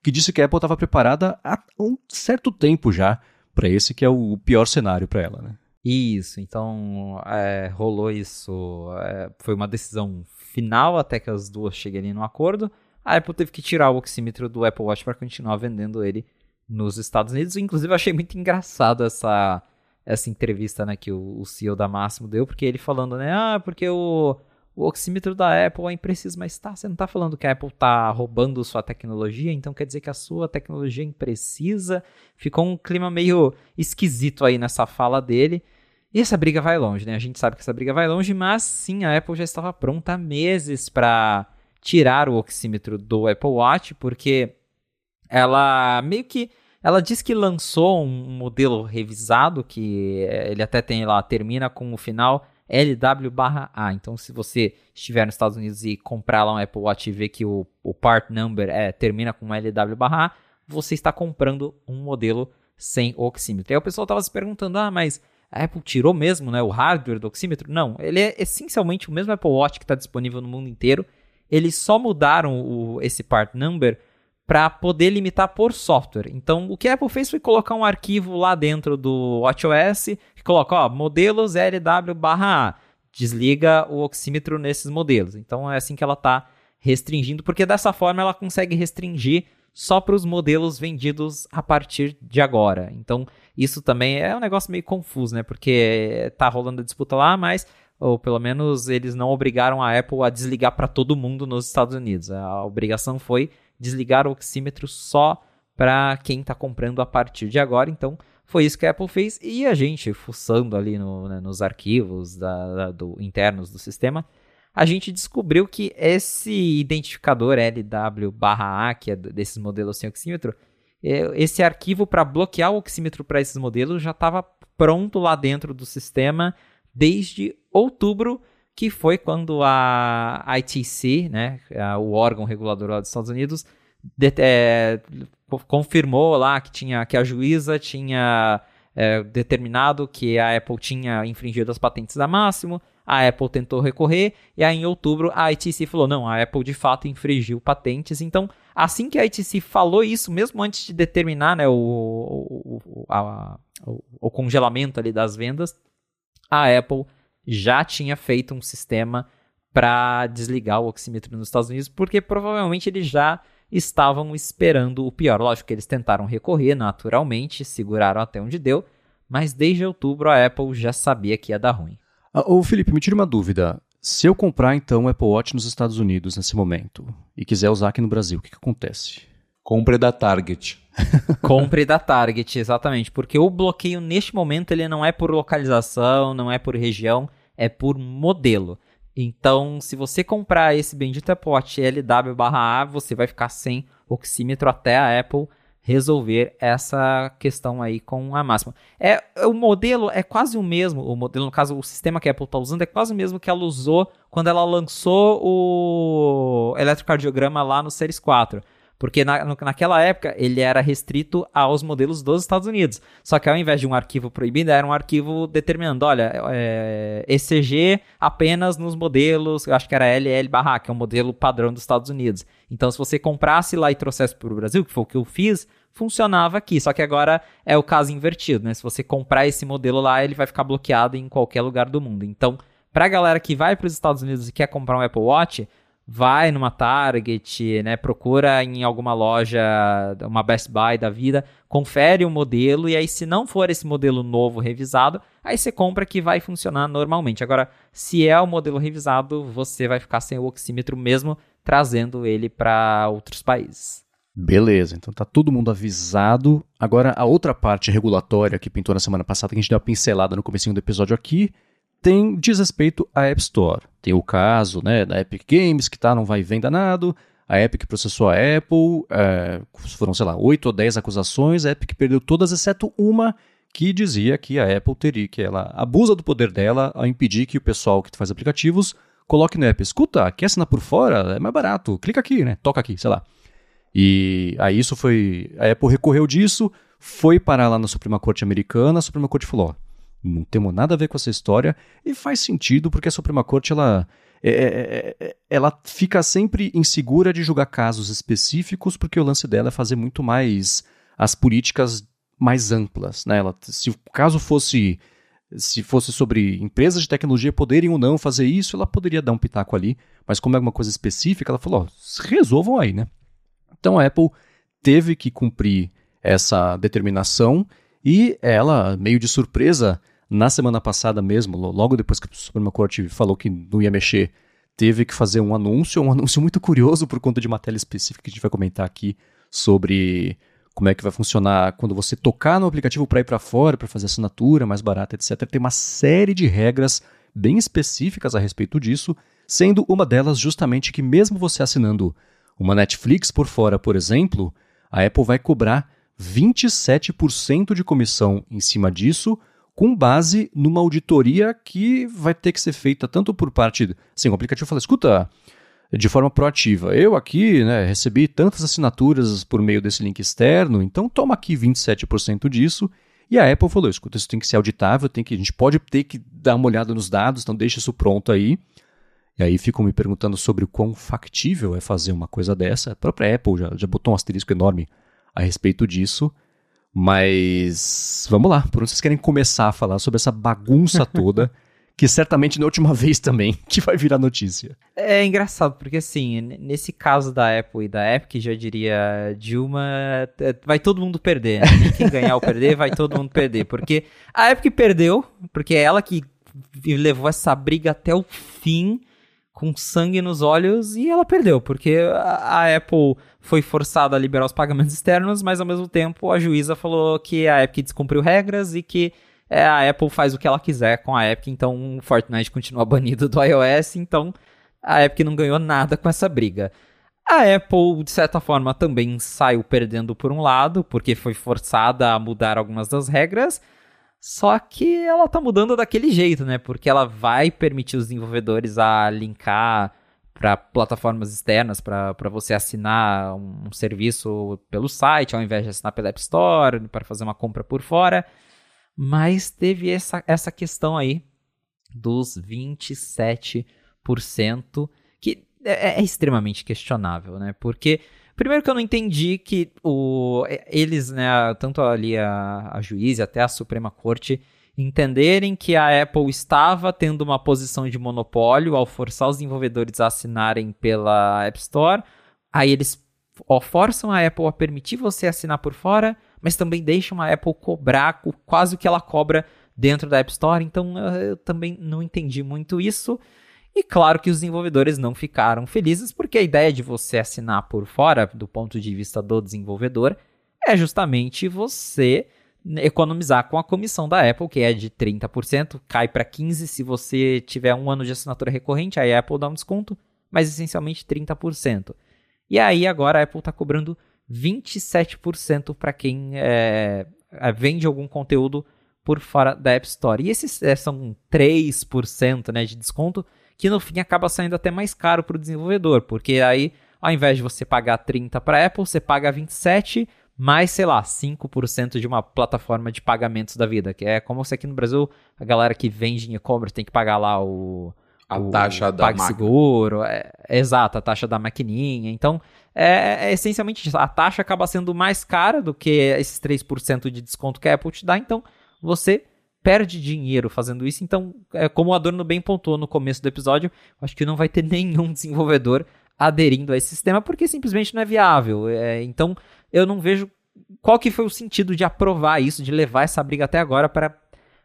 que disse que a Apple estava preparada há um certo tempo já para esse que é o pior cenário para ela, né? Isso, então é, rolou isso. É, foi uma decisão final até que as duas cheguem no acordo. A Apple teve que tirar o oxímetro do Apple Watch para continuar vendendo ele nos Estados Unidos. Inclusive, eu achei muito engraçado essa essa entrevista né, que o, o CEO da Máximo deu, porque ele falando, né, ah, porque o, o oxímetro da Apple é impreciso, mas tá, você não está falando que a Apple está roubando sua tecnologia, então quer dizer que a sua tecnologia é imprecisa. Ficou um clima meio esquisito aí nessa fala dele. E essa briga vai longe, né? A gente sabe que essa briga vai longe, mas sim, a Apple já estava pronta há meses para tirar o oxímetro do Apple Watch, porque ela meio que ela diz que lançou um modelo revisado, que eh, ele até tem lá, termina com o final LW/A. Então, se você estiver nos Estados Unidos e comprar lá um Apple Watch e ver que o, o part number é, termina com LW/A, você está comprando um modelo sem oxímetro. E aí o pessoal estava se perguntando: ah, mas a Apple tirou mesmo né, o hardware do oxímetro? Não, ele é essencialmente o mesmo Apple Watch que está disponível no mundo inteiro. Eles só mudaram o, esse part number para poder limitar por software. Então, o que a Apple fez foi colocar um arquivo lá dentro do WatchOS que coloca, ó, modelos LW/A. Desliga o oxímetro nesses modelos. Então, é assim que ela está restringindo, porque dessa forma ela consegue restringir só para os modelos vendidos a partir de agora. Então, isso também é um negócio meio confuso, né? Porque tá rolando a disputa lá, mas ou pelo menos eles não obrigaram a Apple a desligar para todo mundo nos Estados Unidos. A obrigação foi desligar o oxímetro só para quem está comprando a partir de agora. Então, foi isso que a Apple fez. E a gente, fuçando ali no, né, nos arquivos da, da, do, internos do sistema, a gente descobriu que esse identificador LW/A, que é desses modelos sem oxímetro, é, esse arquivo para bloquear o oxímetro para esses modelos já estava pronto lá dentro do sistema desde outubro que foi quando a ITC, né, o órgão regulador lá dos Estados Unidos, de, é, confirmou lá que, tinha, que a juíza tinha é, determinado que a Apple tinha infringido as patentes da Máximo, a Apple tentou recorrer, e aí em outubro a ITC falou, não, a Apple de fato infringiu patentes, então assim que a ITC falou isso, mesmo antes de determinar né, o, o, a, o, o congelamento ali das vendas, a Apple já tinha feito um sistema para desligar o oxímetro nos Estados Unidos, porque provavelmente eles já estavam esperando o pior. Lógico que eles tentaram recorrer naturalmente, seguraram até onde deu, mas desde outubro a Apple já sabia que ia dar ruim. Ah, ô Felipe, me tira uma dúvida. Se eu comprar então o Apple Watch nos Estados Unidos nesse momento e quiser usar aqui no Brasil, o que, que acontece? Compre da Target. Compre da Target, exatamente. Porque o bloqueio neste momento ele não é por localização, não é por região, é por modelo. Então, se você comprar esse bendito Apple Watch LW/A, você vai ficar sem oxímetro até a Apple resolver essa questão aí com a máxima. É, o modelo é quase o mesmo, o modelo, no caso, o sistema que a Apple está usando é quase o mesmo que ela usou quando ela lançou o eletrocardiograma lá no Series 4. Porque na, naquela época ele era restrito aos modelos dos Estados Unidos. Só que ao invés de um arquivo proibido, era um arquivo determinando: olha, é, ECG apenas nos modelos, eu acho que era LL barra, que é o modelo padrão dos Estados Unidos. Então, se você comprasse lá e trouxesse para o Brasil, que foi o que eu fiz, funcionava aqui. Só que agora é o caso invertido, né? Se você comprar esse modelo lá, ele vai ficar bloqueado em qualquer lugar do mundo. Então, para a galera que vai para os Estados Unidos e quer comprar um Apple Watch, vai numa Target, né, procura em alguma loja, uma Best Buy da vida, confere o modelo e aí se não for esse modelo novo revisado, aí você compra que vai funcionar normalmente. Agora, se é o modelo revisado, você vai ficar sem o oxímetro mesmo trazendo ele para outros países. Beleza, então tá todo mundo avisado. Agora a outra parte regulatória que pintou na semana passada, que a gente deu uma pincelada no começo do episódio aqui, tem diz respeito à App Store. Tem o caso né, da Epic Games, que tá, não vai vem danado. A Epic processou a Apple, é, foram, sei lá, 8 ou 10 acusações, a Epic perdeu todas, exceto uma que dizia que a Apple teria, que ela abusa do poder dela ao impedir que o pessoal que faz aplicativos coloque no app, escuta, quer assinar por fora? É mais barato, clica aqui, né? Toca aqui, sei lá. E aí isso foi, a Apple recorreu disso, foi parar lá na Suprema Corte Americana, a Suprema Corte falou, ó, não temos nada a ver com essa história e faz sentido porque a Suprema Corte ela, é, é, é, é, ela fica sempre insegura de julgar casos específicos porque o lance dela é fazer muito mais as políticas mais amplas. Né? Ela, se o caso fosse se fosse sobre empresas de tecnologia poderem ou não fazer isso, ela poderia dar um pitaco ali, mas como é alguma coisa específica, ela falou, ó, resolvam aí, né? Então a Apple teve que cumprir essa determinação e ela, meio de surpresa, na semana passada mesmo, logo depois que a Suprema Corte falou que não ia mexer, teve que fazer um anúncio, um anúncio muito curioso por conta de uma tela específica que a gente vai comentar aqui sobre como é que vai funcionar quando você tocar no aplicativo para ir para fora, para fazer assinatura mais barata, etc. Tem uma série de regras bem específicas a respeito disso, sendo uma delas justamente que mesmo você assinando uma Netflix por fora, por exemplo, a Apple vai cobrar 27% de comissão em cima disso, com base numa auditoria que vai ter que ser feita tanto por parte. Assim, o aplicativo fala: escuta, de forma proativa, eu aqui né, recebi tantas assinaturas por meio desse link externo, então toma aqui 27% disso. E a Apple falou: escuta, isso tem que ser auditável, tem que, a gente pode ter que dar uma olhada nos dados, então deixa isso pronto aí. E aí ficam me perguntando sobre o quão factível é fazer uma coisa dessa. A própria Apple já, já botou um asterisco enorme a respeito disso. Mas vamos lá, por onde vocês querem começar a falar sobre essa bagunça toda, que certamente na última vez também que vai virar notícia. É engraçado, porque assim, nesse caso da Apple e da Epic, já diria Dilma, é, vai todo mundo perder, né? Quem ganhar ou perder, vai todo mundo perder. Porque a Epic perdeu, porque é ela que levou essa briga até o fim com sangue nos olhos e ela perdeu, porque a, Apple foi forçada a liberar os pagamentos externos, mas ao mesmo tempo a juíza falou que a Epic descumpriu regras e que é, a Apple faz o que ela quiser com a Epic, então o Fortnite continua banido do iOS, então a Epic não ganhou nada com essa briga. A Apple, de certa forma, também saiu perdendo por um lado, porque foi forçada a mudar algumas das regras, só que ela tá mudando daquele jeito, né? Porque ela vai permitir os desenvolvedores a linkar para plataformas externas, para você assinar um, serviço pelo site, ao invés de assinar pela App Store, para fazer uma compra por fora. Mas teve essa, essa questão aí dos 27%, que é, é extremamente questionável, né? Porque Primeiro que eu não entendi que o, eles, né, tanto ali a, a juiz até a Suprema Corte, entenderem que a Apple estava tendo uma posição de monopólio ao forçar os desenvolvedores a assinarem pela App Store. Aí eles forçam a Apple a permitir você assinar por fora, mas também deixam a Apple cobrar quase o que ela cobra dentro da App Store. Então eu também não entendi muito isso. E claro que os desenvolvedores não ficaram felizes, porque a ideia de você assinar por fora, do ponto de vista do desenvolvedor, é justamente você economizar com a comissão da Apple, que é de 30%, cai para 15% se você tiver um ano de assinatura recorrente, aí a Apple dá um desconto, mas essencialmente 30%. E aí agora a Apple está cobrando 27% para quem é, vende algum conteúdo por fora da App Store. E esses é, são 3% né, de desconto, que no fim acaba saindo até mais caro para o desenvolvedor, porque aí ao invés de você pagar 30 para a Apple, você paga 27 mais, sei lá, 5% de uma plataforma de pagamentos da vida, que é como se aqui no Brasil a galera que vende em e-commerce tem que pagar lá o a o taxa da PagSeguro, é, é, exato, a taxa da maquininha. Então, é, é, essencialmente isso. A taxa acaba sendo mais cara do que esses 3% de desconto que a Apple te dá, então você perde dinheiro fazendo isso. Então, é, como o Adorno bem pontuou no começo do episódio, acho que não vai ter nenhum desenvolvedor aderindo a esse sistema porque simplesmente não é viável. É, então, eu não vejo qual que foi o sentido de aprovar isso, de levar essa briga até agora para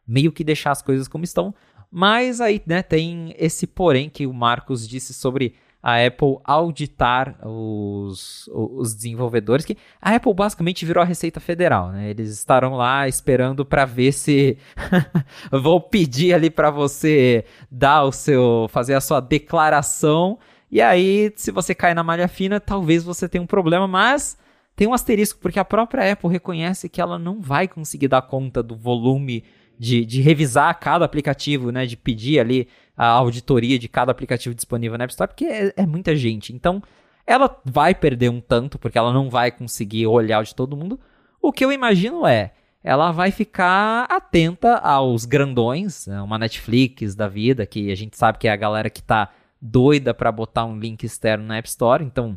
meio que deixar as coisas como estão. Mas aí, né, tem esse porém que o Marcos disse sobre a Apple auditar os, os desenvolvedores, que a Apple basicamente virou a Receita Federal, né? Eles estarão lá esperando para ver se vou pedir ali para você dar o seu fazer a sua declaração e aí se você cai na malha fina, talvez você tenha um problema, mas tem um asterisco porque a própria Apple reconhece que ela não vai conseguir dar conta do volume de, de revisar cada aplicativo, né? De pedir ali a auditoria de cada aplicativo disponível na App Store, porque é, é muita gente. Então, ela vai perder um tanto, porque ela não vai conseguir olhar de todo mundo. O que eu imagino é, ela vai ficar atenta aos grandões, né, uma Netflix da vida, que a gente sabe que é a galera que tá doida para botar um link externo na App Store. Então,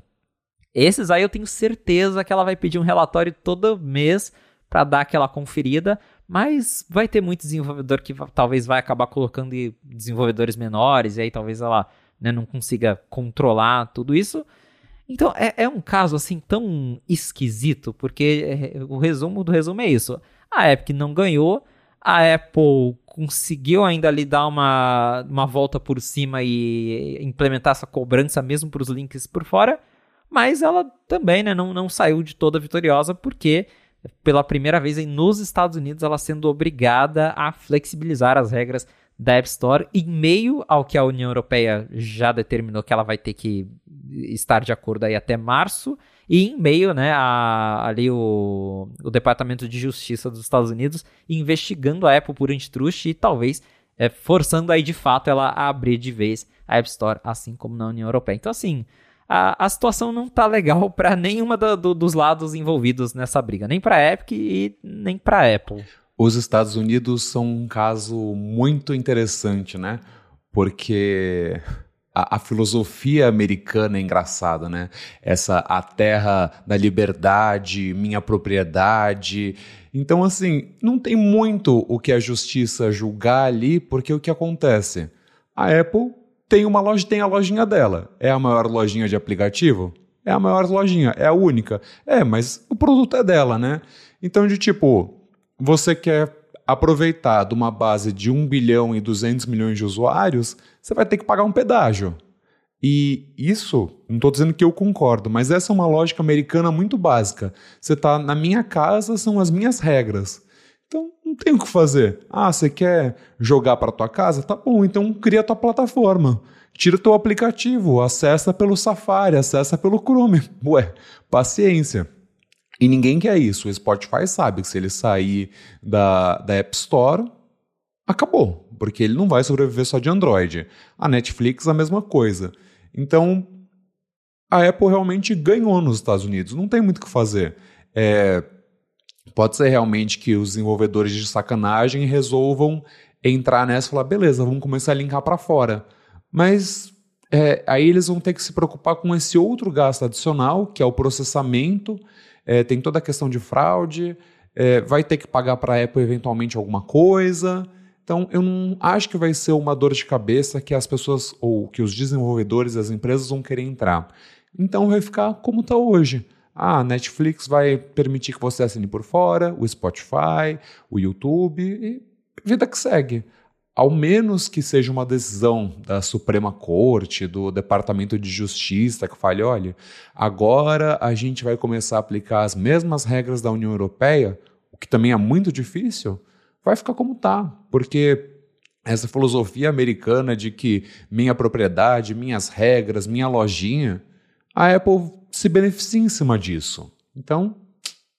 esses aí eu tenho certeza que ela vai pedir um relatório todo mês para dar aquela conferida, mas vai ter muito desenvolvedor que talvez vai acabar colocando desenvolvedores menores, e aí talvez ela né, não consiga controlar tudo isso. Então é, é um caso assim tão esquisito, porque é, o resumo do resumo é isso. A Epic não ganhou, a Apple conseguiu ainda ali dar uma, uma volta por cima e implementar essa cobrança mesmo para os links por fora, mas ela também né, não, não saiu de toda vitoriosa, porque pela primeira vez nos Estados Unidos, ela sendo obrigada a flexibilizar as regras da App Store em meio ao que a União Europeia já determinou que ela vai ter que estar de acordo aí até março e em meio, né, a, ali o, o Departamento de Justiça dos Estados Unidos investigando a Apple por antitruste e talvez é, forçando aí de fato ela a abrir de vez a App Store, assim como na União Europeia. Então assim, a, a situação não tá legal para nenhuma do, do, dos lados envolvidos nessa briga, nem para Epic e nem para Apple. Os Estados Unidos são um caso muito interessante, né? Porque a, a, filosofia americana é engraçada, né? Essa a terra da liberdade, minha propriedade. Então, assim, não tem muito o que a justiça julgar ali, porque o que acontece? A Apple tem uma loja, tem a lojinha dela. É a maior lojinha de aplicativo? É a maior lojinha, é a única. É, mas o produto é dela, né? Então, de tipo, você quer aproveitar de uma base de 1 bilhão e 200 milhões de usuários, você vai ter que pagar um pedágio. E isso, não estou dizendo que eu concordo, mas essa é uma lógica americana muito básica. Você está na minha casa, são as minhas regras. Então, não tem o que fazer. Ah, você quer jogar para tua casa? Tá bom, então cria tua plataforma. Tira teu aplicativo, acessa pelo Safari, acessa pelo Chrome. Ué, paciência. E ninguém quer isso. O Spotify sabe que se ele sair da, da App Store, acabou. Porque ele não vai sobreviver só de Android. A Netflix, a mesma coisa. Então, a Apple realmente ganhou nos Estados Unidos. Não tem muito o que fazer. É, Pode ser realmente que os desenvolvedores de sacanagem resolvam entrar nessa e falar, beleza, vamos começar a linkar para fora. Mas é, aí eles vão ter que se preocupar com esse outro gasto adicional, que é o processamento, é, tem toda a questão de fraude, é, vai ter que pagar para a Apple eventualmente alguma coisa. Então, eu não acho que vai ser uma dor de cabeça que as pessoas, ou que os desenvolvedores, as empresas vão querer entrar. Então, vai ficar como está hoje. Ah, a Netflix vai permitir que você assine por fora, o Spotify, o YouTube e vida que segue. ao menos que seja uma decisão da Suprema Corte, do Departamento de Justiça, que fale: olha, agora a gente vai começar a aplicar as mesmas regras da União Europeia, o que também é muito difícil, vai ficar como está. Porque essa filosofia americana de que minha propriedade, minhas regras, minha lojinha, a Apple se beneficia em cima disso. Então,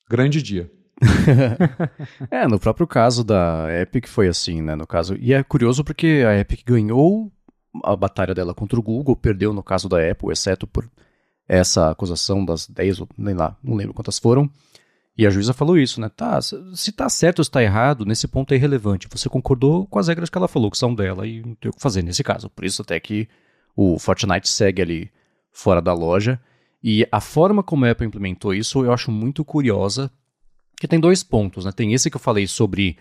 grande dia. é, no próprio caso da Epic foi assim, né? No caso, e é curioso porque a Epic ganhou a batalha dela contra o Google, perdeu no caso da Apple, exceto por essa acusação das 10 ou nem lá, não lembro quantas foram. E a juíza falou isso, né? Tá, se tá certo ou se tá errado, nesse ponto é irrelevante. Você concordou com as regras que ela falou, que são dela, e não tem o que fazer nesse caso. Por isso até que o Fortnite segue ali fora da loja. E a forma como a Apple implementou isso eu acho muito curiosa, que tem dois pontos, né? Tem esse que eu falei sobre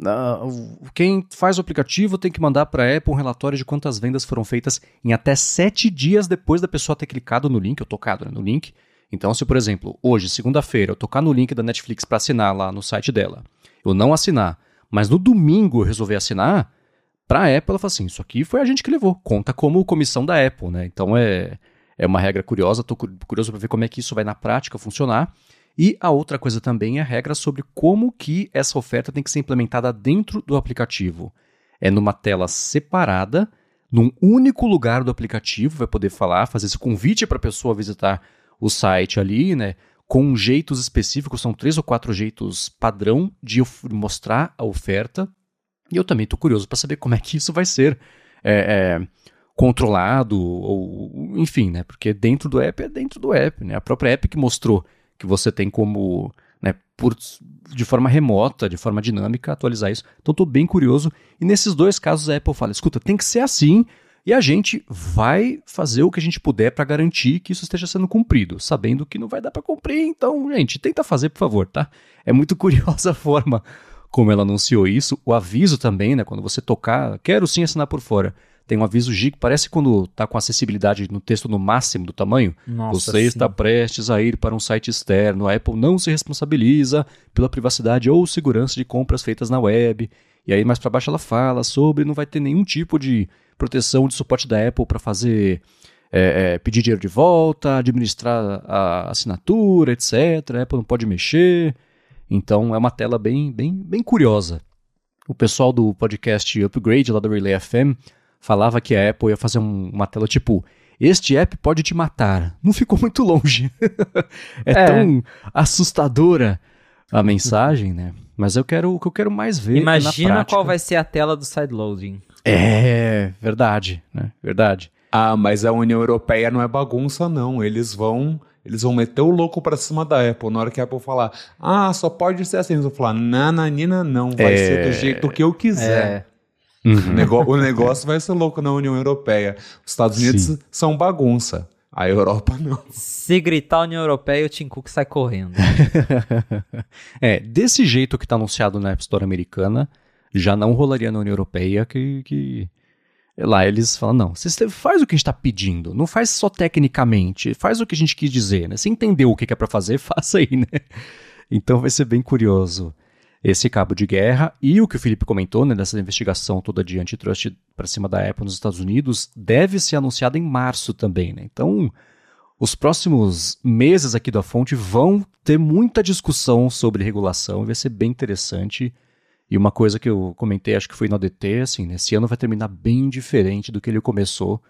uh, quem faz o aplicativo tem que mandar para a Apple um relatório de quantas vendas foram feitas em até sete dias depois da pessoa ter clicado no link, ou tocado né, no link. Então, se por exemplo, hoje, segunda-feira, eu tocar no link da Netflix para assinar lá no site dela, eu não assinar, mas no domingo eu resolver assinar, para a Apple ela fala assim, isso aqui foi a gente que levou, conta como comissão da Apple, né? Então é, é uma regra curiosa, estou curioso para ver como é que isso vai na prática funcionar. E a outra coisa também é a regra sobre como que essa oferta tem que ser implementada dentro do aplicativo. É numa tela separada, num único lugar do aplicativo, vai poder falar, fazer esse convite para a pessoa visitar o site ali, né? Com jeitos específicos, são três ou quatro jeitos padrão de mostrar a oferta. E eu também estou curioso para saber como é que isso vai ser é, é, controlado, ou enfim, né? Porque dentro do app é dentro do app, né? A própria app que mostrou que você tem como, né, por, de forma remota, de forma dinâmica, atualizar isso. Então estou bem curioso. E nesses dois casos a Apple fala: escuta, tem que ser assim. E a gente vai fazer o que a gente puder para garantir que isso esteja sendo cumprido, sabendo que não vai dar para cumprir. Então, gente, tenta fazer, por favor, tá? É muito curiosa a forma como ela anunciou isso. O aviso também, né? Quando você tocar, quero sim assinar por fora tem um aviso gig, parece quando está com acessibilidade no texto no máximo do tamanho. Nossa, Você sim. está prestes a ir para um site externo. A Apple não se responsabiliza pela privacidade ou segurança de compras feitas na web. E aí mais para baixo ela fala sobre não vai ter nenhum tipo de proteção de suporte da Apple para fazer é, é, pedir dinheiro de volta, administrar a assinatura, etc. A Apple não pode mexer. Então é uma tela bem, bem, bem curiosa. O pessoal do podcast Upgrade lá da Relay FM falava que a Apple ia fazer um, uma tela tipo este app pode te matar. Não ficou muito longe. é, é, tão assustadora a mensagem, né? Mas eu quero o que eu quero mais ver. Imagina qual vai ser a tela do sideloading. É, verdade, né? Verdade. Ah, mas a União Europeia não é bagunça, não. Eles vão. Eles vão meter o louco pra cima da Apple. Na hora que a Apple falar, ah, só pode ser assim. Eles vão falar, nananina, não. Vai é... ser do jeito que eu quiser. É. Uhum. O negócio vai ser louco na União Europeia. Os Estados Unidos Sim. são bagunça. A Europa não. Se gritar União Europeia, o Tim Cook sai correndo. é, desse jeito que está anunciado na App Store americana, já não rolaria na União Europeia que, que... lá eles falam, não, você faz o que a gente está pedindo, não faz só tecnicamente, faz o que a gente quis dizer, né? Você entendeu o que é para fazer, faça aí, né? Então vai ser bem curioso esse cabo de guerra e o que o Felipe comentou, né, investigação toda de antitrust para cima da Apple nos Estados Unidos, deve ser anunciada em março também, né? Então, os próximos meses aqui da fonte vão ter muita discussão sobre regulação, vai ser bem interessante. E uma coisa que eu comentei, acho que foi no ADT, assim, né, esse ano vai terminar bem diferente do que ele começou,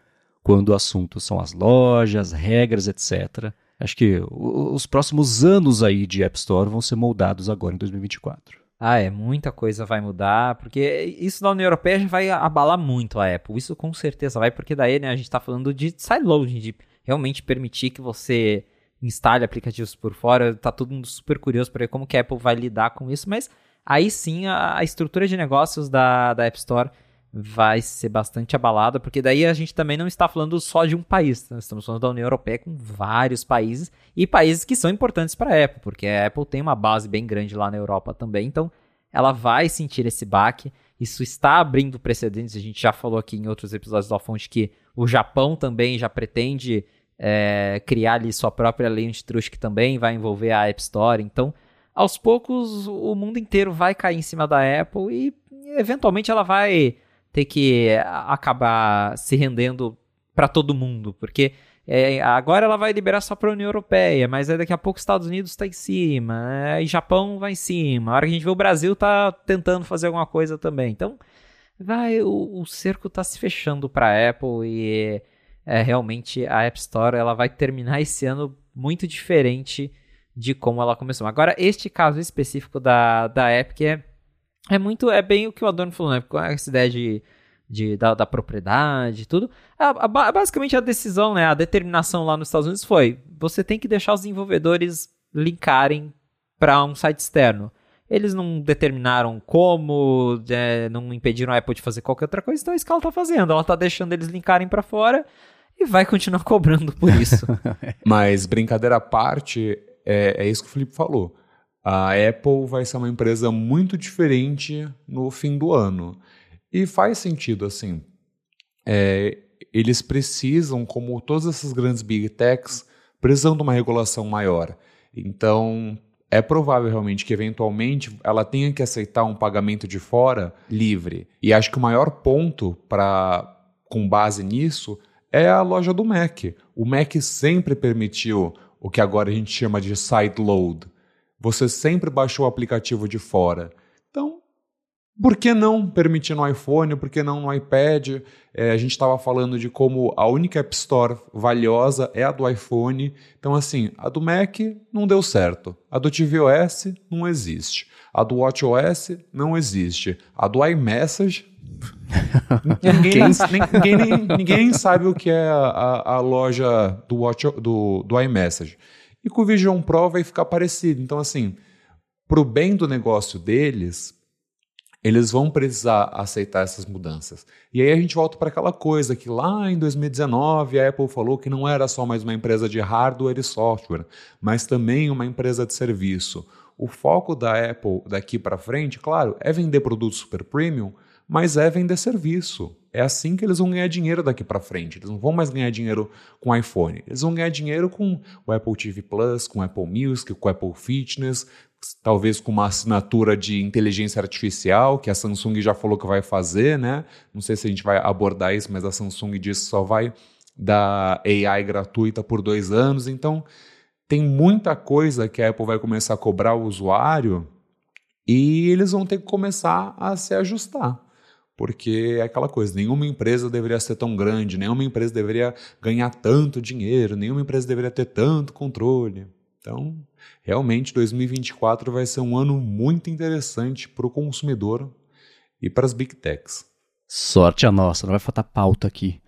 quando o assunto são as lojas, regras, etc. Acho que os próximos anos aí de App Store vão ser moldados agora em 2024. Ah, é, muita coisa vai mudar, porque isso da União Europeia já vai abalar muito a Apple. Isso com certeza vai, porque daí né, a gente está falando de sideloading, de realmente permitir que você instale aplicativos por fora. Tá todo mundo super curioso para ver como que a Apple vai lidar com isso, mas aí sim a, a estrutura de negócios da, da App Store vai ser bastante abalada, porque daí a gente também não está falando só de um país, nós estamos falando da União Europeia com vários países e países que são importantes para a Apple, porque a Apple tem uma base bem grande lá na Europa também, então ela vai sentir esse baque. Isso está abrindo precedentes, a gente já falou aqui em outros episódios da Fonte que o Japão também já pretende é, criar ali sua própria lei antitrust que também vai envolver a App Store, então aos poucos o mundo inteiro vai cair em cima da Apple e eventualmente ela vai ter que acabar se rendendo para todo mundo, porque é, agora ela vai liberar só para a União Europeia, mas daqui a pouco os Estados Unidos está em cima, aí Japão vai em cima. A hora que a gente vê o Brasil tá tentando fazer alguma coisa também. Então, vai o, o cerco está se fechando para a Apple e é, realmente a App Store ela vai terminar esse ano muito diferente de como ela começou. Agora, este caso específico da, da Epic é, é muito, é bem o que o Adorno falou, né? Com essa ideia de de, da, da propriedade tudo. Basicamente a decisão, né, a determinação lá nos Estados Unidos foi: você tem que deixar os desenvolvedores linkarem para um site externo. Eles não determinaram como, é, não impediram a Apple de fazer qualquer outra coisa, então é isso que ela está fazendo. Ela está deixando eles linkarem para fora e vai continuar cobrando por isso. Mas, brincadeira à parte, é, é isso que o Felipe falou. A Apple vai ser uma empresa muito diferente no fim do ano. E faz sentido, assim. É, eles precisam, como todas essas grandes big techs, precisam de uma regulação maior. Então, é provável realmente que eventualmente ela tenha que aceitar um pagamento de fora livre. E acho que o maior ponto para com base nisso é a loja do Mac. O Mac sempre permitiu o que agora a gente chama de side load. Você sempre baixou o aplicativo de fora. Então, por que não permitir no iPhone? Por que não no iPad? É, a gente estava falando de como a única App Store valiosa é a do iPhone. Então, assim, a do Mac não deu certo. A do tvOS não existe. A do WatchOS não existe. A do iMessage. ninguém, ninguém, ninguém, ninguém, sabe o que é a, a loja do, Watch, do, do iMessage. E com o Vision Pro vai ficar parecido. Então, assim, para o bem do negócio deles, eles vão precisar aceitar essas mudanças. E aí a gente volta para aquela coisa que lá em 2019 a Apple falou que não era só mais uma empresa de hardware e software, mas também uma empresa de serviço. O foco da Apple daqui para frente, claro, é vender produtos super premium, mas é vender serviço. É assim que eles vão ganhar dinheiro daqui para frente. Eles não vão mais ganhar dinheiro com iPhone. Eles vão ganhar dinheiro com o Apple TV Plus, com o Apple Music, com o Apple Fitness, talvez com uma assinatura de inteligência artificial, que a Samsung já falou que vai fazer, né? Não sei se a gente vai abordar isso, mas a Samsung disse que só vai dar AI gratuita por dois anos. Então, tem muita coisa que a Apple vai começar a cobrar o usuário e eles vão ter que começar a se ajustar. Porque é aquela coisa, nenhuma empresa deveria ser tão grande, nenhuma empresa deveria ganhar tanto dinheiro, nenhuma empresa deveria ter tanto controle. Então, realmente 2024 vai ser um ano muito interessante para o consumidor e para as big techs. Sorte a nossa, não vai faltar pauta aqui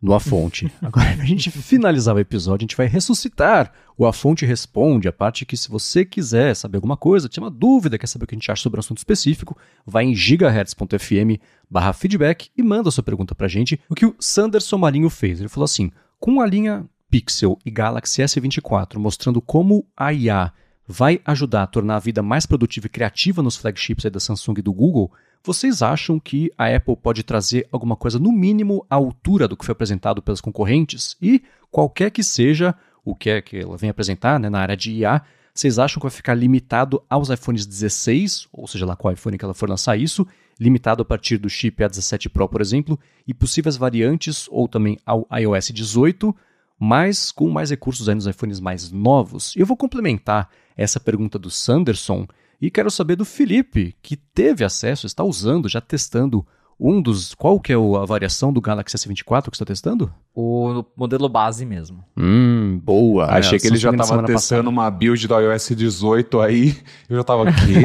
no A Fonte. Agora, para a gente finalizar o episódio, a gente vai ressuscitar o A Fonte Responde, a parte que se você quiser saber alguma coisa, tiver uma dúvida, quer saber o que a gente acha sobre um assunto específico, vai em gigahertz.fm barra feedback e manda a sua pergunta para a gente. O que o Sanderson Marinho fez, ele falou assim, com a linha Pixel e Galaxy S24, mostrando como a IA vai ajudar a tornar a vida mais produtiva e criativa nos flagships da Samsung e do Google, vocês acham que a Apple pode trazer alguma coisa, no mínimo, à altura do que foi apresentado pelas concorrentes? E, qualquer que seja o que é que ela vem apresentar né, na área de IA, vocês acham que vai ficar limitado aos iPhones 16, ou seja lá qual iPhone que ela for lançar isso, limitado a partir do chip A17 Pro, por exemplo, e possíveis variantes, ou também ao iOS 18, mas com mais recursos aí nos iPhones mais novos. Eu vou complementar essa pergunta do Sanderson e quero saber do Felipe, que teve acesso, está usando, já testando um dos. Qual que é a variação do Galaxy S24 que você está testando? O modelo base mesmo. Hum, boa. Achei é, que ele já estava testando passada. uma build do iOS 18 aí. Eu já estava aqui.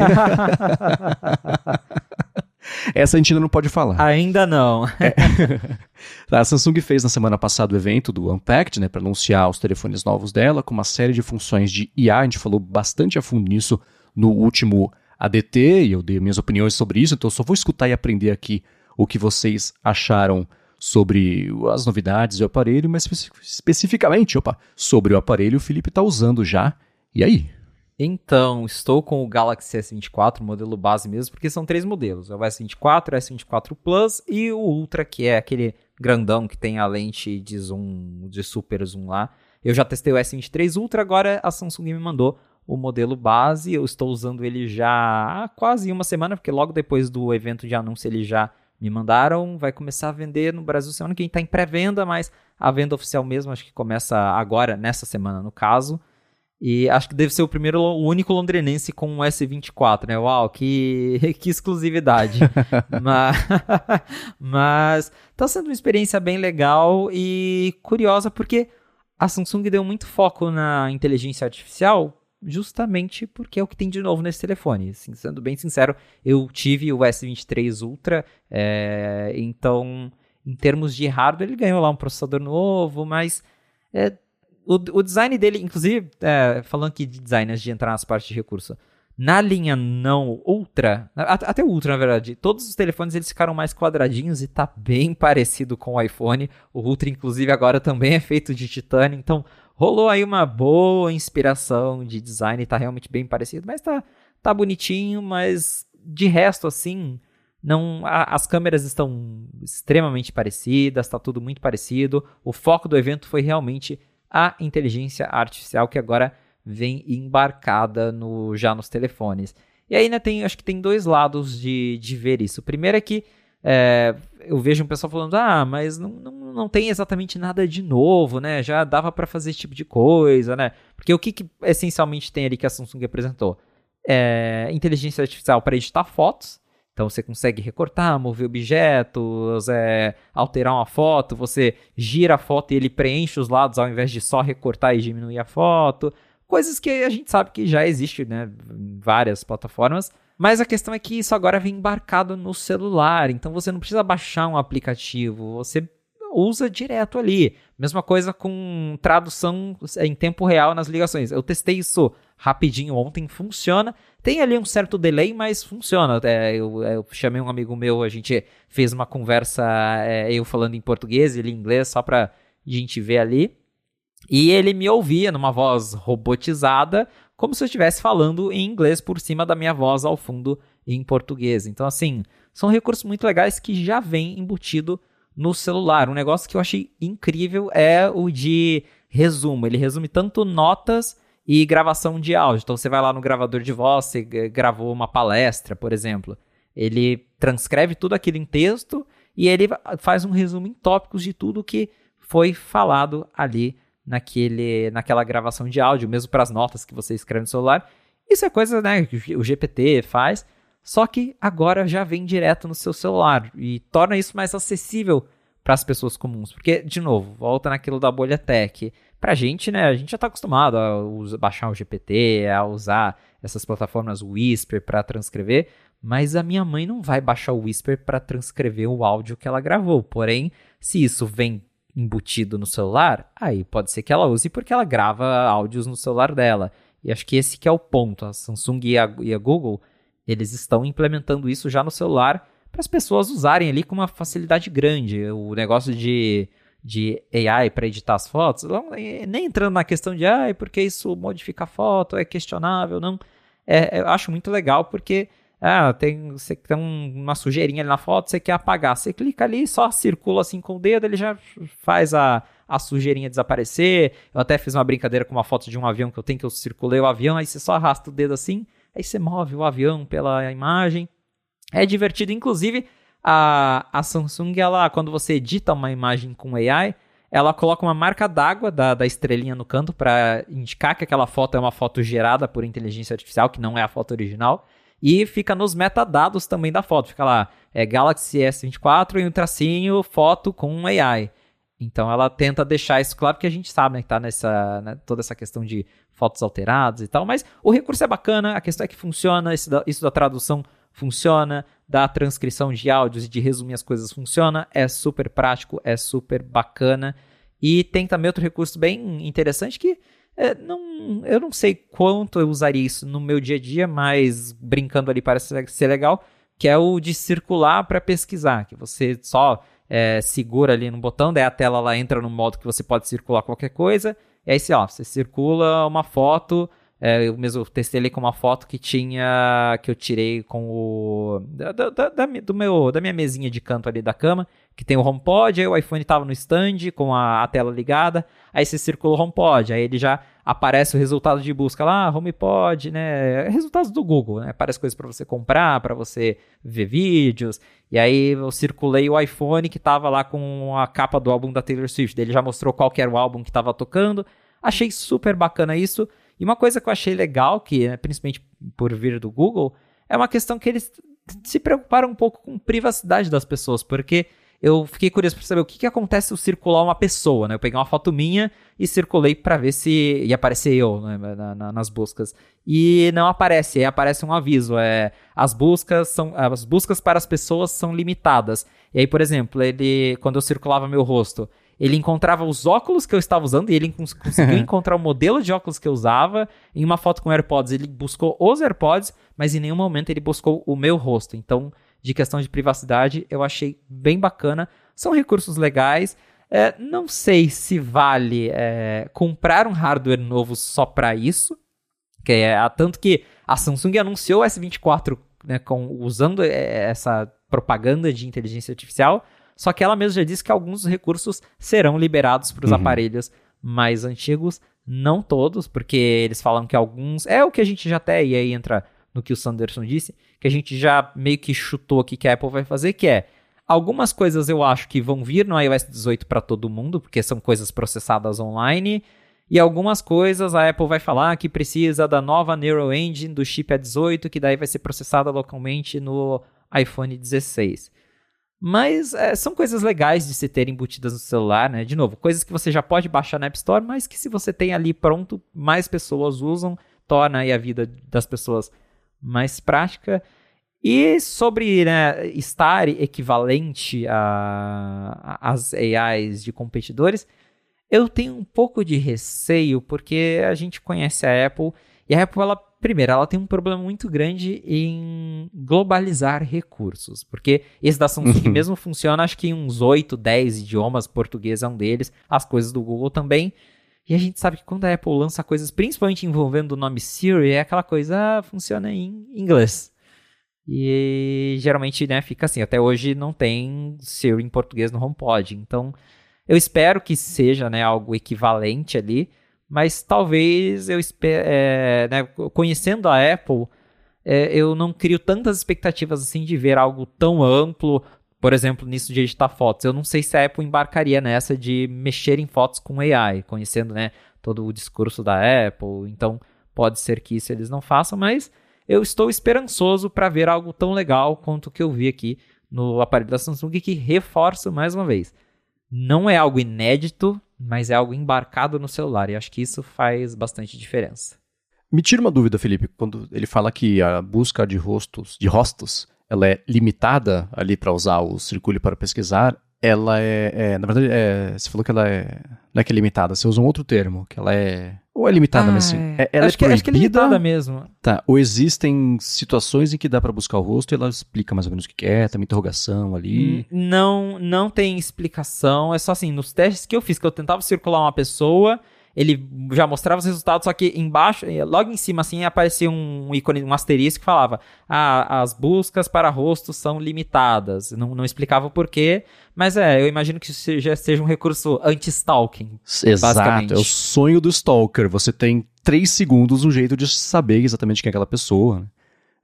Essa a gente ainda não pode falar. Ainda não. é. A Samsung fez na semana passada o evento do Unpacked, né, para anunciar os telefones novos dela, com uma série de funções de IA. A gente falou bastante a fundo nisso no último ADT, e eu dei minhas opiniões sobre isso, então eu só vou escutar e aprender aqui o que vocês acharam sobre as novidades do aparelho, mas especificamente, opa, sobre o aparelho o Felipe está usando já. E aí? Então, estou com o Galaxy S24, modelo base mesmo, porque são três modelos: é o S24, o S24 Plus e o Ultra, que é aquele grandão que tem a lente de zoom, de super zoom lá. Eu já testei o S23 Ultra, agora a Samsung me mandou o modelo base. Eu estou usando ele já há quase uma semana, porque logo depois do evento de anúncio ele já me mandaram, vai começar a vender no Brasil semana que vem, está em pré-venda, mas a venda oficial mesmo acho que começa agora, nessa semana no caso. E acho que deve ser o primeiro, o único londrinense com um S24, né? Uau, que, que exclusividade. mas, mas tá sendo uma experiência bem legal e curiosa porque a Samsung deu muito foco na inteligência artificial justamente porque é o que tem de novo nesse telefone. Assim, sendo bem sincero, eu tive o S23 Ultra, é, então em termos de hardware ele ganhou lá um processador novo, mas é, o, o, design dele, inclusive, é, falando aqui de design antes de entrar nas partes de recurso, na linha não Ultra, até Ultra na verdade, todos os telefones eles ficaram mais quadradinhos e tá bem parecido com o iPhone. O Ultra, inclusive, agora também é feito de titânio, então rolou aí uma boa inspiração de design, tá realmente bem parecido, mas tá, tá bonitinho, mas de resto, assim, não a, as câmeras estão extremamente parecidas, tá tudo muito parecido. O foco do evento foi realmente a inteligência artificial que agora vem embarcada no, já nos telefones. E aí, né, tem, acho que tem dois lados de, de ver isso. O primeiro é que é, eu vejo um pessoal falando, ah, mas não, não, não tem exatamente nada de novo, né? Já dava para fazer esse tipo de coisa, né? Porque o que, que essencialmente tem ali que a Samsung apresentou? É, inteligência artificial para editar fotos. Então você consegue recortar, mover objetos, é, alterar uma foto, você gira a foto e ele preenche os lados ao invés de só recortar e diminuir a foto. Coisas que a gente sabe que já existe né, em várias plataformas. Mas a questão é que isso agora vem embarcado no celular, então você não precisa baixar um aplicativo, você usa direto ali. Mesma coisa com tradução em tempo real nas ligações. Eu testei isso rapidinho ontem, funciona. Tem ali um certo delay, mas funciona. É, eu, eu, chamei um amigo meu, a gente fez uma conversa, é, eu falando em português, ele em inglês, só pra gente ver ali. E ele me ouvia numa voz robotizada, como se eu estivesse falando em inglês por cima da minha voz ao fundo em português. Então, assim, são recursos muito legais que já vem embutido no celular. Um negócio que eu achei incrível é o de resumo. Ele resume tanto notas e gravação de áudio. Então, você vai lá no gravador de voz, você gravou uma palestra, por exemplo. Ele transcreve tudo aquilo em texto e ele faz um resumo em tópicos de tudo que foi falado ali naquele, naquela gravação de áudio, mesmo para as notas que você escreve no celular. Isso é coisa né, que o GPT faz, só que agora já vem direto no seu celular e torna isso mais acessível para as pessoas comuns. Porque, de novo, volta naquilo da bolha tech. Pra gente, né, a gente já está acostumado a usar, baixar o GPT, a usar essas plataformas Whisper para transcrever, mas a minha mãe não vai baixar o Whisper para transcrever o áudio que ela gravou. Porém, se isso vem embutido no celular, aí pode ser que ela use porque ela grava áudios no celular dela. E acho que esse que é o ponto. A Samsung e a, e a Google, eles estão implementando isso já no celular para as pessoas usarem ali com uma facilidade grande. O negócio de, de AI para editar as fotos, nem entrando na questão de ah, porque isso modifica a foto, é questionável, não. É, eu acho muito legal porque ah, tem, você tem uma sujeirinha ali na foto, você quer apagar. Você clica ali, só circula assim com o dedo, ele já faz a, a sujeirinha desaparecer. Eu até fiz uma brincadeira com uma foto de um avião que eu tenho, que eu circulei o avião, aí você só arrasta o dedo assim, aí você move o avião pela imagem. É divertido, inclusive a, a Samsung, ela, quando você edita uma imagem com AI, ela coloca uma marca d'água da, da estrelinha no canto para indicar que aquela foto é uma foto gerada por inteligência artificial, que não é a foto original. E fica nos metadados também da foto. Fica lá, é Galaxy S24 e um tracinho, foto com AI. Então ela tenta deixar isso claro, porque a gente sabe né, que tá nessa, né, toda essa questão de fotos alteradas e tal, mas o recurso é bacana, a questão é que funciona, isso da, isso da tradução funciona, da transcrição de áudios e de resumir as coisas funciona, é super prático, é super bacana. E tem também outro recurso bem interessante que é, não, eu não sei quanto eu usaria isso no meu dia a dia, mas brincando ali parece ser legal, que é o de circular para pesquisar, que você só é, segura ali no botão, daí a tela lá entra no modo que você pode circular qualquer coisa, e aí você, ó, você circula uma foto É, eu mesmo testei ele com uma foto que tinha. que eu tirei com o. Da, da, da, do meu, da minha mesinha de canto ali da cama, que tem o HomePod, aí o iPhone tava no stand com a, a tela ligada, aí você circula o HomePod, aí ele já aparece o resultado de busca lá, HomePod, né? Resultados do Google, né? Aparece coisas para você comprar, para você ver vídeos. E aí eu circulei o iPhone que tava lá com a capa do álbum da Taylor Swift. Ele já mostrou qual era o álbum que tava tocando. Achei super bacana isso. E uma coisa que eu achei legal, que é principalmente por vir do Google, é uma questão que eles se preocuparam um pouco com privacidade das pessoas, porque eu fiquei curioso para saber o que, que acontece se eu circular uma pessoa, né? Eu peguei uma foto minha e circulei para ver se ia aparecer eu né? na, na, nas buscas. E não aparece, aí aparece um aviso, é as buscas são as buscas para as pessoas são limitadas. E aí, por exemplo, ele quando eu circulava meu rosto, ele encontrava os óculos que eu estava usando e ele cons conseguiu encontrar o modelo de óculos que eu usava. Em uma foto com AirPods, ele buscou os AirPods, mas em nenhum momento ele buscou o meu rosto. Então, de questão de privacidade, eu achei bem bacana. São recursos legais. É, não sei se vale é, comprar um hardware novo só para isso. Que é, tanto que a Samsung anunciou o S24 né, com, usando é, essa propaganda de inteligência artificial só que ela mesma já disse que alguns recursos serão liberados para os uhum. aparelhos mais antigos, não todos, porque eles falam que alguns. É o que a gente já até, e aí entra no que o Sanderson disse, que a gente já meio que chutou aqui que a Apple vai fazer, que é. Algumas coisas eu acho que vão vir no iOS 18 para todo mundo, porque são coisas processadas online. E algumas coisas a Apple vai falar que precisa da nova Neural Engine do chip A18, que daí vai ser processada localmente no iPhone 16. Mas é, são coisas legais de se ter embutidas no celular, né? De novo, coisas que você já pode baixar na App Store, mas que se você tem ali pronto, mais pessoas usam, torna aí a vida das pessoas mais prática. E sobre né, estar equivalente às AIs de competidores, eu tenho um pouco de receio, porque a gente conhece a Apple, e a Apple ela Primeiro, ela tem um problema muito grande em globalizar recursos, porque esse da Samsung uhum. mesmo funciona, acho que em uns 8, 10 idiomas, português é um deles, as coisas do Google também. E a gente sabe que quando a Apple lança coisas, principalmente envolvendo o nome Siri, é aquela coisa, ah, funciona em inglês. E geralmente, né, fica assim. Até hoje não tem Siri em português no HomePod. Então, eu espero que seja, né, algo equivalente ali mas talvez eu é, né, conhecendo a Apple, é, eu não crio tantas expectativas assim de ver algo tão amplo, por exemplo, nisso de editar fotos. Eu não sei se a Apple embarcaria nessa de mexer em fotos com AI, conhecendo né, todo o discurso da Apple. Então, pode ser que isso eles não façam, mas eu estou esperançoso para ver algo tão legal quanto o que eu vi aqui no aparelho da Samsung, que reforço mais uma vez. Não é algo inédito, mas é algo embarcado no celular, e acho que isso faz bastante diferença. Me tira uma dúvida, Felipe, quando ele fala que a busca de rostos, de rostos, ela é limitada ali para usar o Circule para pesquisar, ela é, é, na verdade, é, você falou que ela é, não é que é limitada, você usa um outro termo, que ela é ou é limitada ah, mesmo? Assim? É, ela acho, é que, acho que é limitada mesmo. Tá. Ou existem situações em que dá para buscar o rosto e ela explica mais ou menos o que é, tem uma interrogação ali. Não, não tem explicação. É só assim, nos testes que eu fiz, que eu tentava circular uma pessoa ele já mostrava os resultados, só que embaixo, eh, logo em cima, assim, aparecia um ícone, um asterisco que falava: ah, as buscas para rostos são limitadas. Não, não explicava o porquê, mas é, eu imagino que isso seja, seja um recurso anti-stalking. Exato, é o sonho do stalker. Você tem três segundos um jeito de saber exatamente quem é aquela pessoa. Né?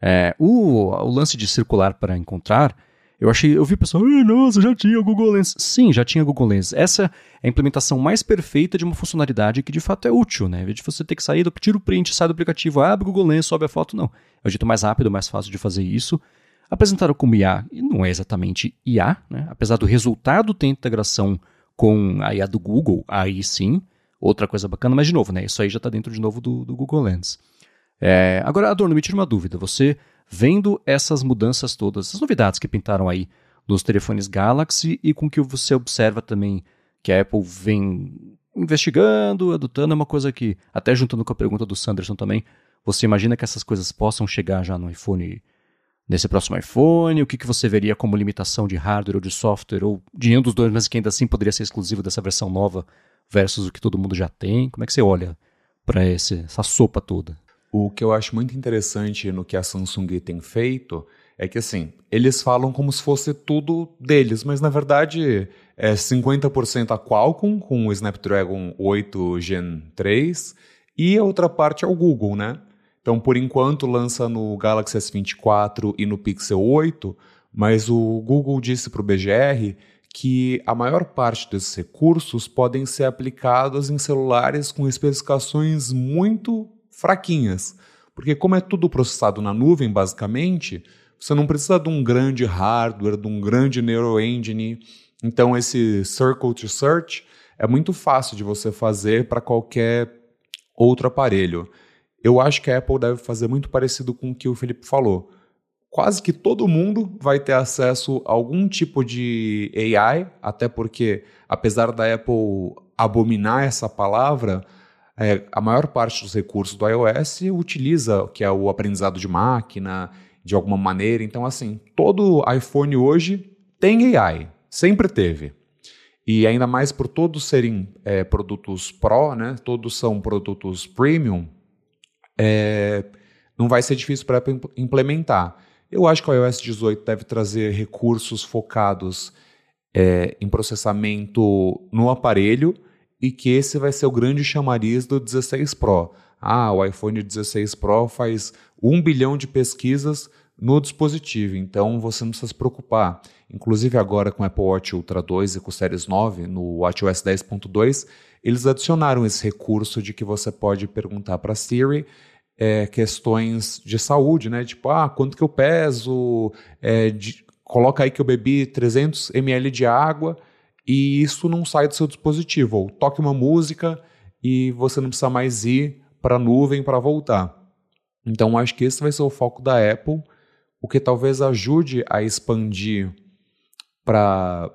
É, o, o lance de circular para encontrar eu achei, eu vi o pessoal, nossa, já tinha Google Lens. Sim, já tinha Google Lens. Essa é a implementação mais perfeita de uma funcionalidade que de fato é útil, né? Em vez de você ter que sair, do, tira o print, sai do aplicativo, abre o Google Lens, sobe a foto, não. É o jeito mais rápido, mais fácil de fazer isso. Apresentaram como IA, e não é exatamente IA, né? Apesar do resultado ter integração com a IA do Google, aí sim, outra coisa bacana, mas de novo, né? Isso aí já está dentro de novo do, do Google Lens. É, agora, Adorno, me tira uma dúvida. Você vendo essas mudanças todas, essas novidades que pintaram aí nos telefones Galaxy e com que você observa também que a Apple vem investigando, adotando, é uma coisa que, até juntando com a pergunta do Sanderson também, você imagina que essas coisas possam chegar já no iPhone, nesse próximo iPhone? O que, que você veria como limitação de hardware ou de software, ou de nenhum dos dois, mas que ainda assim poderia ser exclusivo dessa versão nova versus o que todo mundo já tem? Como é que você olha para essa sopa toda? O que eu acho muito interessante no que a Samsung tem feito é que, assim, eles falam como se fosse tudo deles, mas na verdade é 50% a Qualcomm com o Snapdragon 8 Gen 3 e a outra parte é o Google, né? Então, por enquanto, lança no Galaxy S24 e no Pixel 8, mas o Google disse para o BGR que a maior parte desses recursos podem ser aplicados em celulares com especificações muito fraquinhas. Porque, como é tudo processado na nuvem, basicamente, você não precisa de um grande hardware, de um grande neuroengine. Então, esse Circle to Search é muito fácil de você fazer para qualquer outro aparelho. Eu acho que a Apple deve fazer muito parecido com o que o Felipe falou. Quase que todo mundo vai ter acesso a algum tipo de AI, até porque, apesar da Apple abominar essa palavra, é, a maior parte dos recursos do iOS utiliza que é o aprendizado de máquina, de alguma maneira. Então, assim, todo iPhone hoje tem AI, sempre teve. E ainda mais por todos serem é, produtos Pro, né? Todos são produtos premium. É, não vai ser difícil para implementar. Eu acho que o iOS 18 deve trazer recursos focados é, em processamento no aparelho e que esse vai ser o grande chamariz do 16 Pro. Ah, o iPhone 16 Pro faz um bilhão de pesquisas no dispositivo, então você não precisa se preocupar. Inclusive agora com o Apple Watch Ultra 2 e com o Series 9, no WatchOS 10.2, eles adicionaram esse recurso de que você pode perguntar para Siri é, questões de saúde, né? Tipo, ah, quanto que eu peso? É, de, coloca aí que eu bebi 300 ml de água e isso não sai do seu dispositivo. Ou toque uma música e você não precisa mais ir para a nuvem para voltar. Então, acho que esse vai ser o foco da Apple, o que talvez ajude a expandir para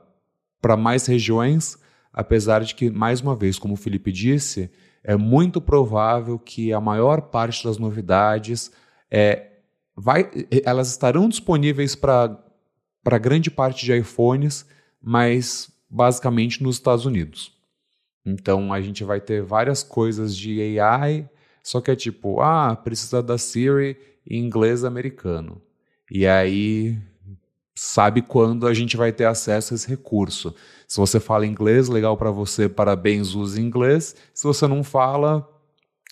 mais regiões, apesar de que, mais uma vez, como o Felipe disse, é muito provável que a maior parte das novidades é, vai, elas estarão disponíveis para grande parte de iPhones, mas basicamente nos Estados Unidos. Então a gente vai ter várias coisas de AI, só que é tipo, ah, precisa da Siri em inglês americano. E aí sabe quando a gente vai ter acesso a esse recurso. Se você fala inglês, legal para você, parabéns, use inglês. Se você não fala,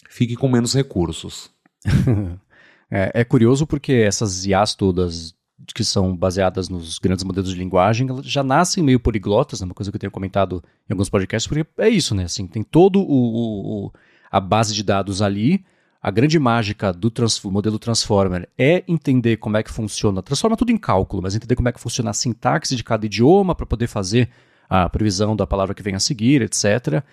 fique com menos recursos. é, é, curioso porque essas IAs todas que são baseadas nos grandes modelos de linguagem, já nascem meio poliglotas, é uma coisa que eu tenho comentado em alguns podcasts, porque é isso, né? Assim, tem todo o, o a base de dados ali, a grande mágica do trans, modelo Transformer é entender como é que funciona, transforma tudo em cálculo, mas entender como é que funciona a sintaxe de cada idioma para poder fazer a previsão da palavra que vem a seguir, etc.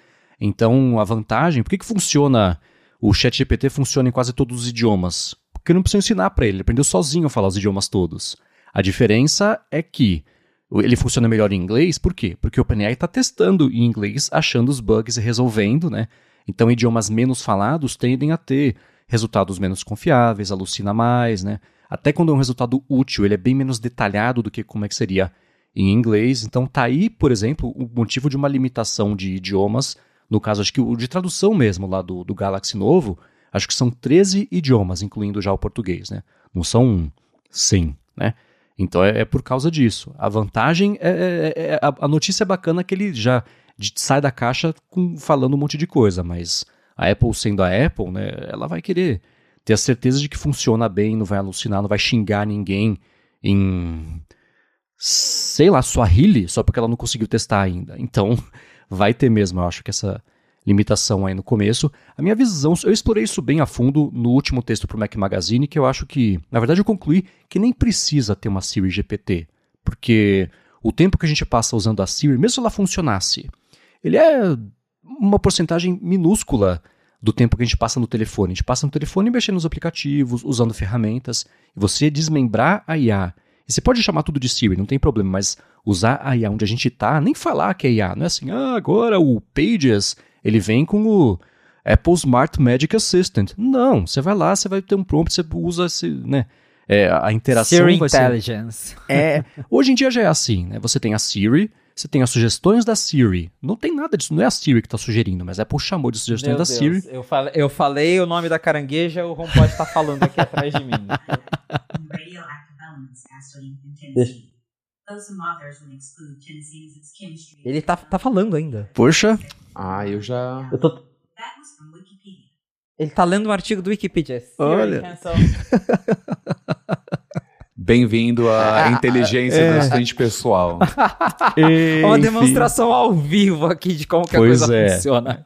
Então, a vantagem, por que, que funciona, o ChatGPT funciona em quase todos os idiomas? Porque não precisa ensinar para ele, ele aprendeu sozinho a falar os idiomas todos. A diferença é que ele funciona melhor em inglês, por quê? Porque o OpenAI está testando em inglês, achando os bugs e resolvendo, né? Então, idiomas menos falados tendem a ter resultados menos confiáveis, alucina mais, né? Até quando é um resultado útil, ele é bem menos detalhado do que como é que seria em inglês. Então, tá aí, por exemplo, o motivo de uma limitação de idiomas. No caso, acho que o de tradução mesmo lá do, do Galaxy novo, acho que são 13 idiomas, incluindo já o português, né? Não são 100, né? Então é, é por causa disso. A vantagem é, é, é, é a, a, notícia é bacana que ele já sai da caixa com, falando um monte de coisa, mas a Apple sendo a Apple, né, ela vai querer ter a certeza de que funciona bem, não vai alucinar, não vai xingar ninguém em sei lá, Swahili, só porque ela não conseguiu testar ainda. Então, vai ter mesmo, eu acho que essa limitação aí no começo. A minha visão, eu explorei isso bem a fundo no último texto para o Mac Magazine, que eu acho que, na verdade, eu concluí que nem precisa ter uma Siri GPT, porque o tempo que a gente passa usando a Siri, mesmo se ela funcionasse, ele é uma porcentagem minúscula do tempo que a gente passa no telefone. A gente passa no telefone mexendo nos aplicativos, usando ferramentas. E você desmembrar a IA. E você pode chamar tudo de Siri, não tem problema, mas usar a IA onde a gente está, nem falar que é IA. Não é assim, ah, agora o Pages, ele vem com o Apple Smart Magic Assistant. Não, você vai lá, você vai ter um prompt, você usa esse, né? É, a interação Siri vai Intelligence. Ser... É, hoje em dia já é assim, né? Você tem a Siri, Você tem as sugestões da Siri. Não tem nada disso, não é a Siri que está sugerindo, mas a Apple chamou de sugestões Meu da Deus, Siri. Eu falei, eu falei o nome da carangueja, o HomePod tá falando aqui atrás de mim. Ele tá, tá falando ainda. Poxa, Ah, eu já. Eu tô, ele tá lendo um artigo do Wikipedia. Olha. Bem-vindo à inteligência do assistente pessoal. Uma enfim. demonstração ao vivo aqui de como que a Pois coisa é. funciona.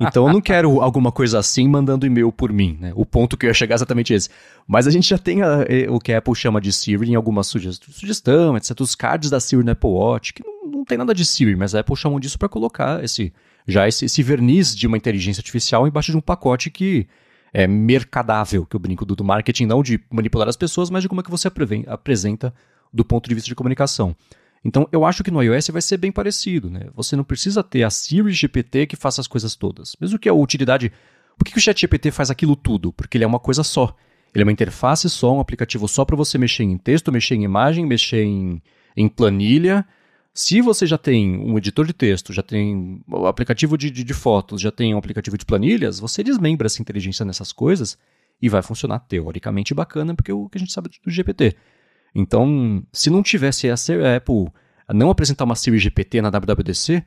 Então eu não quero alguma coisa assim mandando e-mail por mim, né? O ponto que eu ia chegar é exatamente esse. Mas a gente já tem a- eh, o que a Apple chama de Siri em algumas suge- sugestão, etc. Os cards da Siri no Apple Watch, que não, não tem nada de Siri, mas a Apple chamou disso para colocar esse já esse, esse verniz de uma inteligência artificial embaixo de um pacote que é mercadável, que eu brinco do, do marketing, não de manipular as pessoas, mas de como é que você apresenta do ponto de vista de comunicação. Então, eu acho que no iOS vai ser bem parecido, né? Você não precisa ter a Siri GPT que faça as coisas todas. Mesmo que a utilidade... Por que, que o ChatGPT faz aquilo tudo? Porque ele é uma coisa só. Ele é uma interface só, um aplicativo só para você mexer em texto, mexer em imagem, mexer em, em planilha. Se você já tem um editor de texto, já tem o aplicativo de, de, de fotos, já tem um aplicativo de planilhas, você desmembra essa inteligência nessas coisas e vai funcionar teoricamente bacana, porque é o que a gente sabe do GPT. Então, se não tivesse a Apple não apresentar uma Siri GPT na WWDC,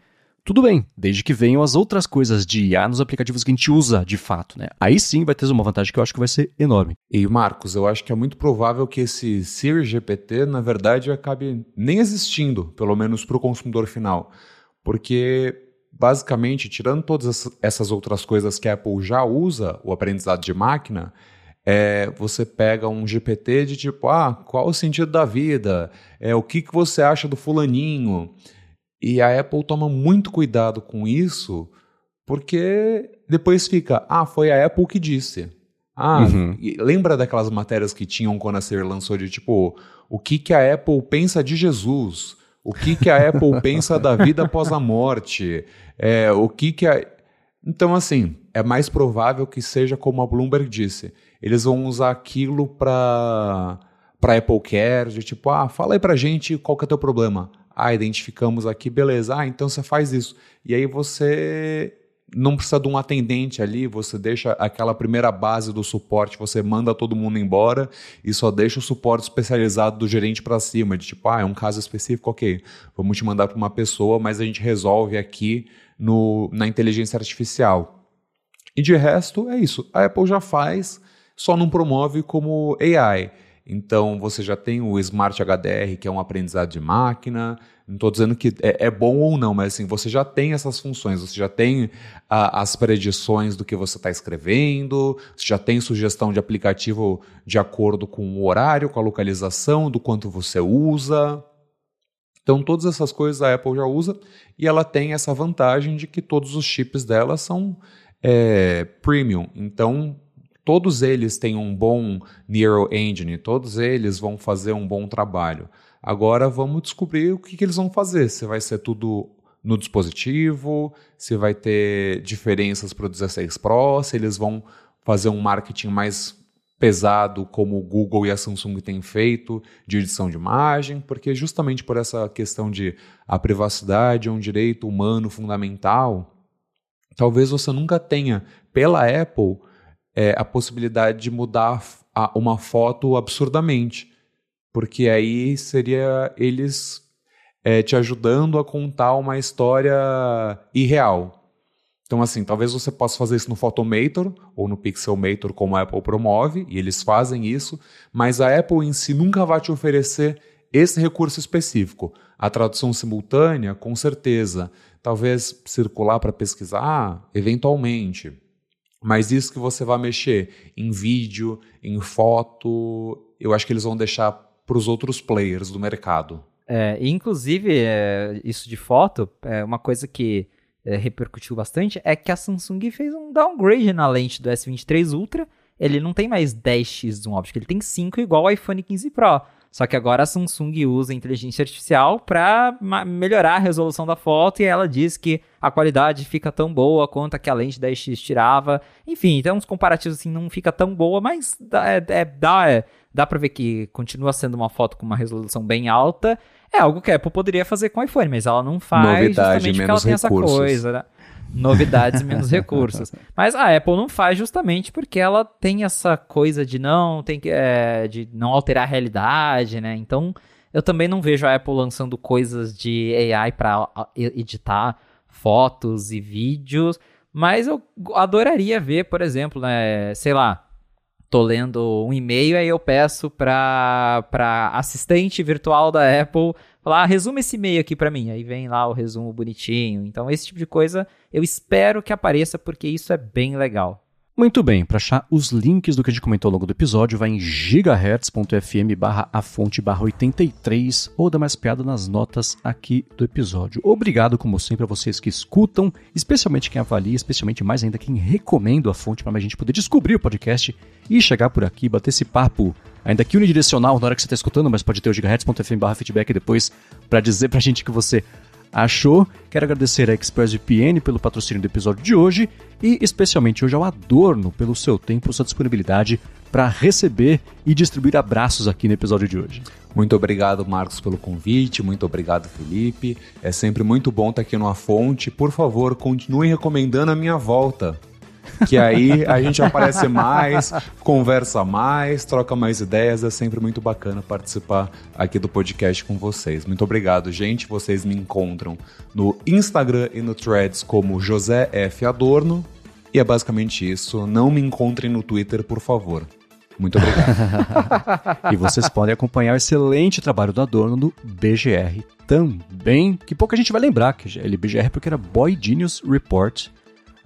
tudo bem, desde que venham as outras coisas de IA nos aplicativos que a gente usa de fato, né? Aí sim vai ter uma vantagem que eu acho que vai ser enorme. E Marcos, eu acho que é muito provável que esse Siri GPT, na verdade, acabe nem existindo, pelo menos para o consumidor final. Porque, basicamente, tirando todas essa- essas outras coisas que a Apple já usa, o aprendizado de máquina, é, você pega um GPT de tipo, ah, qual o sentido da vida? É, o que, que você acha do fulaninho? E a Apple toma muito cuidado com isso, porque depois fica, ah, foi a Apple que disse. Ah, Uhum. lembra daquelas matérias que tinham quando a Siri lançou de tipo, o que, que a Apple pensa de Jesus? O que, que a Apple pensa da vida após a morte? É, o que que a... Então, assim, é mais provável que seja como a Bloomberg disse. Eles vão usar aquilo para para Apple Care, de tipo, ah, fala aí pra gente qual que é teu problema. Ah, identificamos aqui, beleza. Ah, então você faz isso. E aí você não precisa de um atendente ali, você deixa aquela primeira base do suporte, você manda todo mundo embora e só deixa o suporte especializado do gerente para cima, de tipo, ah, é um caso específico, ok, vamos te mandar para uma pessoa, mas a gente resolve aqui no, na inteligência artificial. E de resto, é isso. A Apple já faz, só não promove como AI. Então, você já tem o Smart HDR, que é um aprendizado de máquina. Não estou dizendo que é, é bom ou não, mas assim, você já tem essas funções. Você já tem ah, as predições do que você está escrevendo, você já tem sugestão de aplicativo de acordo com o horário, com a localização, do quanto você usa. Então, todas essas coisas a Apple já usa e ela tem essa vantagem de que todos os chips dela são é, premium. Então, todos eles têm um bom Neural Engine, todos eles vão fazer um bom trabalho. Agora vamos descobrir o que, que eles vão fazer. Se vai ser tudo no dispositivo, se vai ter diferenças para o 16 Pro, se eles vão fazer um marketing mais pesado como o Google e a Samsung têm feito de edição de imagem, porque justamente por essa questão de a privacidade é um direito humano fundamental, talvez você nunca tenha pela Apple é, a possibilidade de mudar a, uma foto absurdamente, porque aí seria eles é, te ajudando a contar uma história irreal. Então, assim, talvez você possa fazer isso no Photomator ou no Pixelmator, como a Apple promove, e eles fazem isso, mas a Apple em si nunca vai te oferecer esse recurso específico. A tradução simultânea, com certeza. Talvez circular para pesquisar, eventualmente. Mas isso que você vai mexer em vídeo, em foto, eu acho que eles vão deixar para os outros players do mercado. É, inclusive, é, isso de foto, é uma coisa que é, repercutiu bastante é que a Samsung fez um downgrade na lente do S23 Ultra. Ele não tem mais 10x zoom óptico, ele tem 5 igual ao iPhone 15 Pro. Só que agora a Samsung usa inteligência artificial para melhorar a resolução da foto e ela diz que a qualidade fica tão boa quanto a que a lente 10x tirava. Enfim, então uns comparativos assim não fica tão boa, mas dá, é, é, dá, é, dá para ver que continua sendo uma foto com uma resolução bem alta. É algo que a Apple poderia fazer com o iPhone, mas ela não faz Novidade, justamente porque ela tem recursos. essa coisa, né? Novidades e menos recursos. Mas a Apple não faz justamente porque ela tem essa coisa de não tem que é, de não alterar a realidade, né? Então eu também não vejo a Apple lançando coisas de AI para editar fotos e vídeos, mas eu adoraria ver, por exemplo, né, sei lá, tô lendo um e-mail aí eu peço para para assistente virtual da Apple falar, ah, resuma esse e-mail aqui para mim. Aí vem lá o resumo bonitinho. Então, esse tipo de coisa eu espero que apareça porque isso é bem legal. Muito bem, para achar os links do que a gente comentou ao longo do episódio, vai em gigahertz.fm barra a fonte barra 83 ou dá mais piada nas notas aqui do episódio. Obrigado, como sempre, a vocês que escutam, especialmente quem avalia, especialmente mais ainda quem recomenda a fonte para mais gente poder descobrir o podcast e chegar por aqui, bater esse papo ainda que unidirecional na hora que você está escutando, mas pode ter o gigahertz.fm barra feedback depois para dizer para a gente que você achou. Quero agradecer a ExpressVPN pelo patrocínio do episódio de hoje e especialmente hoje ao Adorno pelo seu tempo sua disponibilidade para receber e distribuir abraços aqui no episódio de hoje. Muito obrigado, Marcos, pelo convite. Muito obrigado, Felipe. É sempre muito bom estar aqui no A Fonte. Por favor, continue recomendando a minha volta que aí a gente aparece mais, conversa mais, troca mais ideias. É sempre muito bacana participar aqui do podcast com vocês. Muito obrigado, gente. Vocês me encontram no Instagram e no Threads como José F. Adorno. E é basicamente isso. Não me encontrem no Twitter, por favor. Muito obrigado. e vocês podem acompanhar o excelente trabalho do Adorno no BGR também, que pouca gente vai lembrar que ele BGR porque era Boy Genius Report,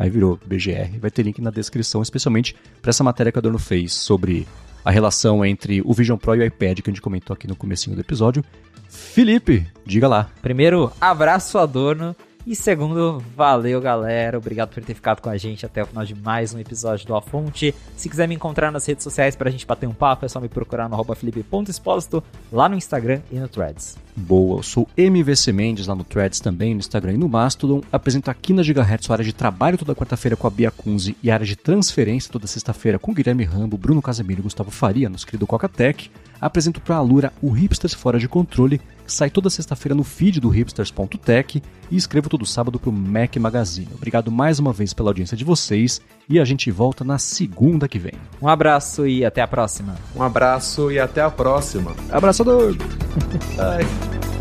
aí virou BGR. Vai ter link na descrição, especialmente para essa matéria que a Adorno fez sobre a relação entre o Vision Pro e o iPad que a gente comentou aqui no comecinho do episódio. Felipe, diga lá. Primeiro, abraço Adorno. E segundo, valeu galera, obrigado por ter ficado com a gente até o final de mais um episódio do A Fonte. Se quiser me encontrar nas redes sociais pra gente bater um papo, é só me procurar no felipe.expósito, lá no Instagram e no Threads. Boa, eu sou MVC Mendes lá no Threads também, no Instagram e no Mastodon. Apresento aqui na Gigahertz a área de trabalho toda quarta-feira com a Bia Kunze e a área de transferência toda sexta-feira com Guilherme Rambo, Bruno Casemiro e Gustavo Faria, nosso querido Coca-Tech. Apresento para a Alura o Hipsters Fora de Controle, sai toda sexta-feira no feed do hipsters.tech e escrevo todo sábado para o Mac Magazine. Obrigado mais uma vez pela audiência de vocês e a gente volta na segunda que vem. Um abraço e até a próxima. Um abraço e até a próxima. Abraçador! Bye.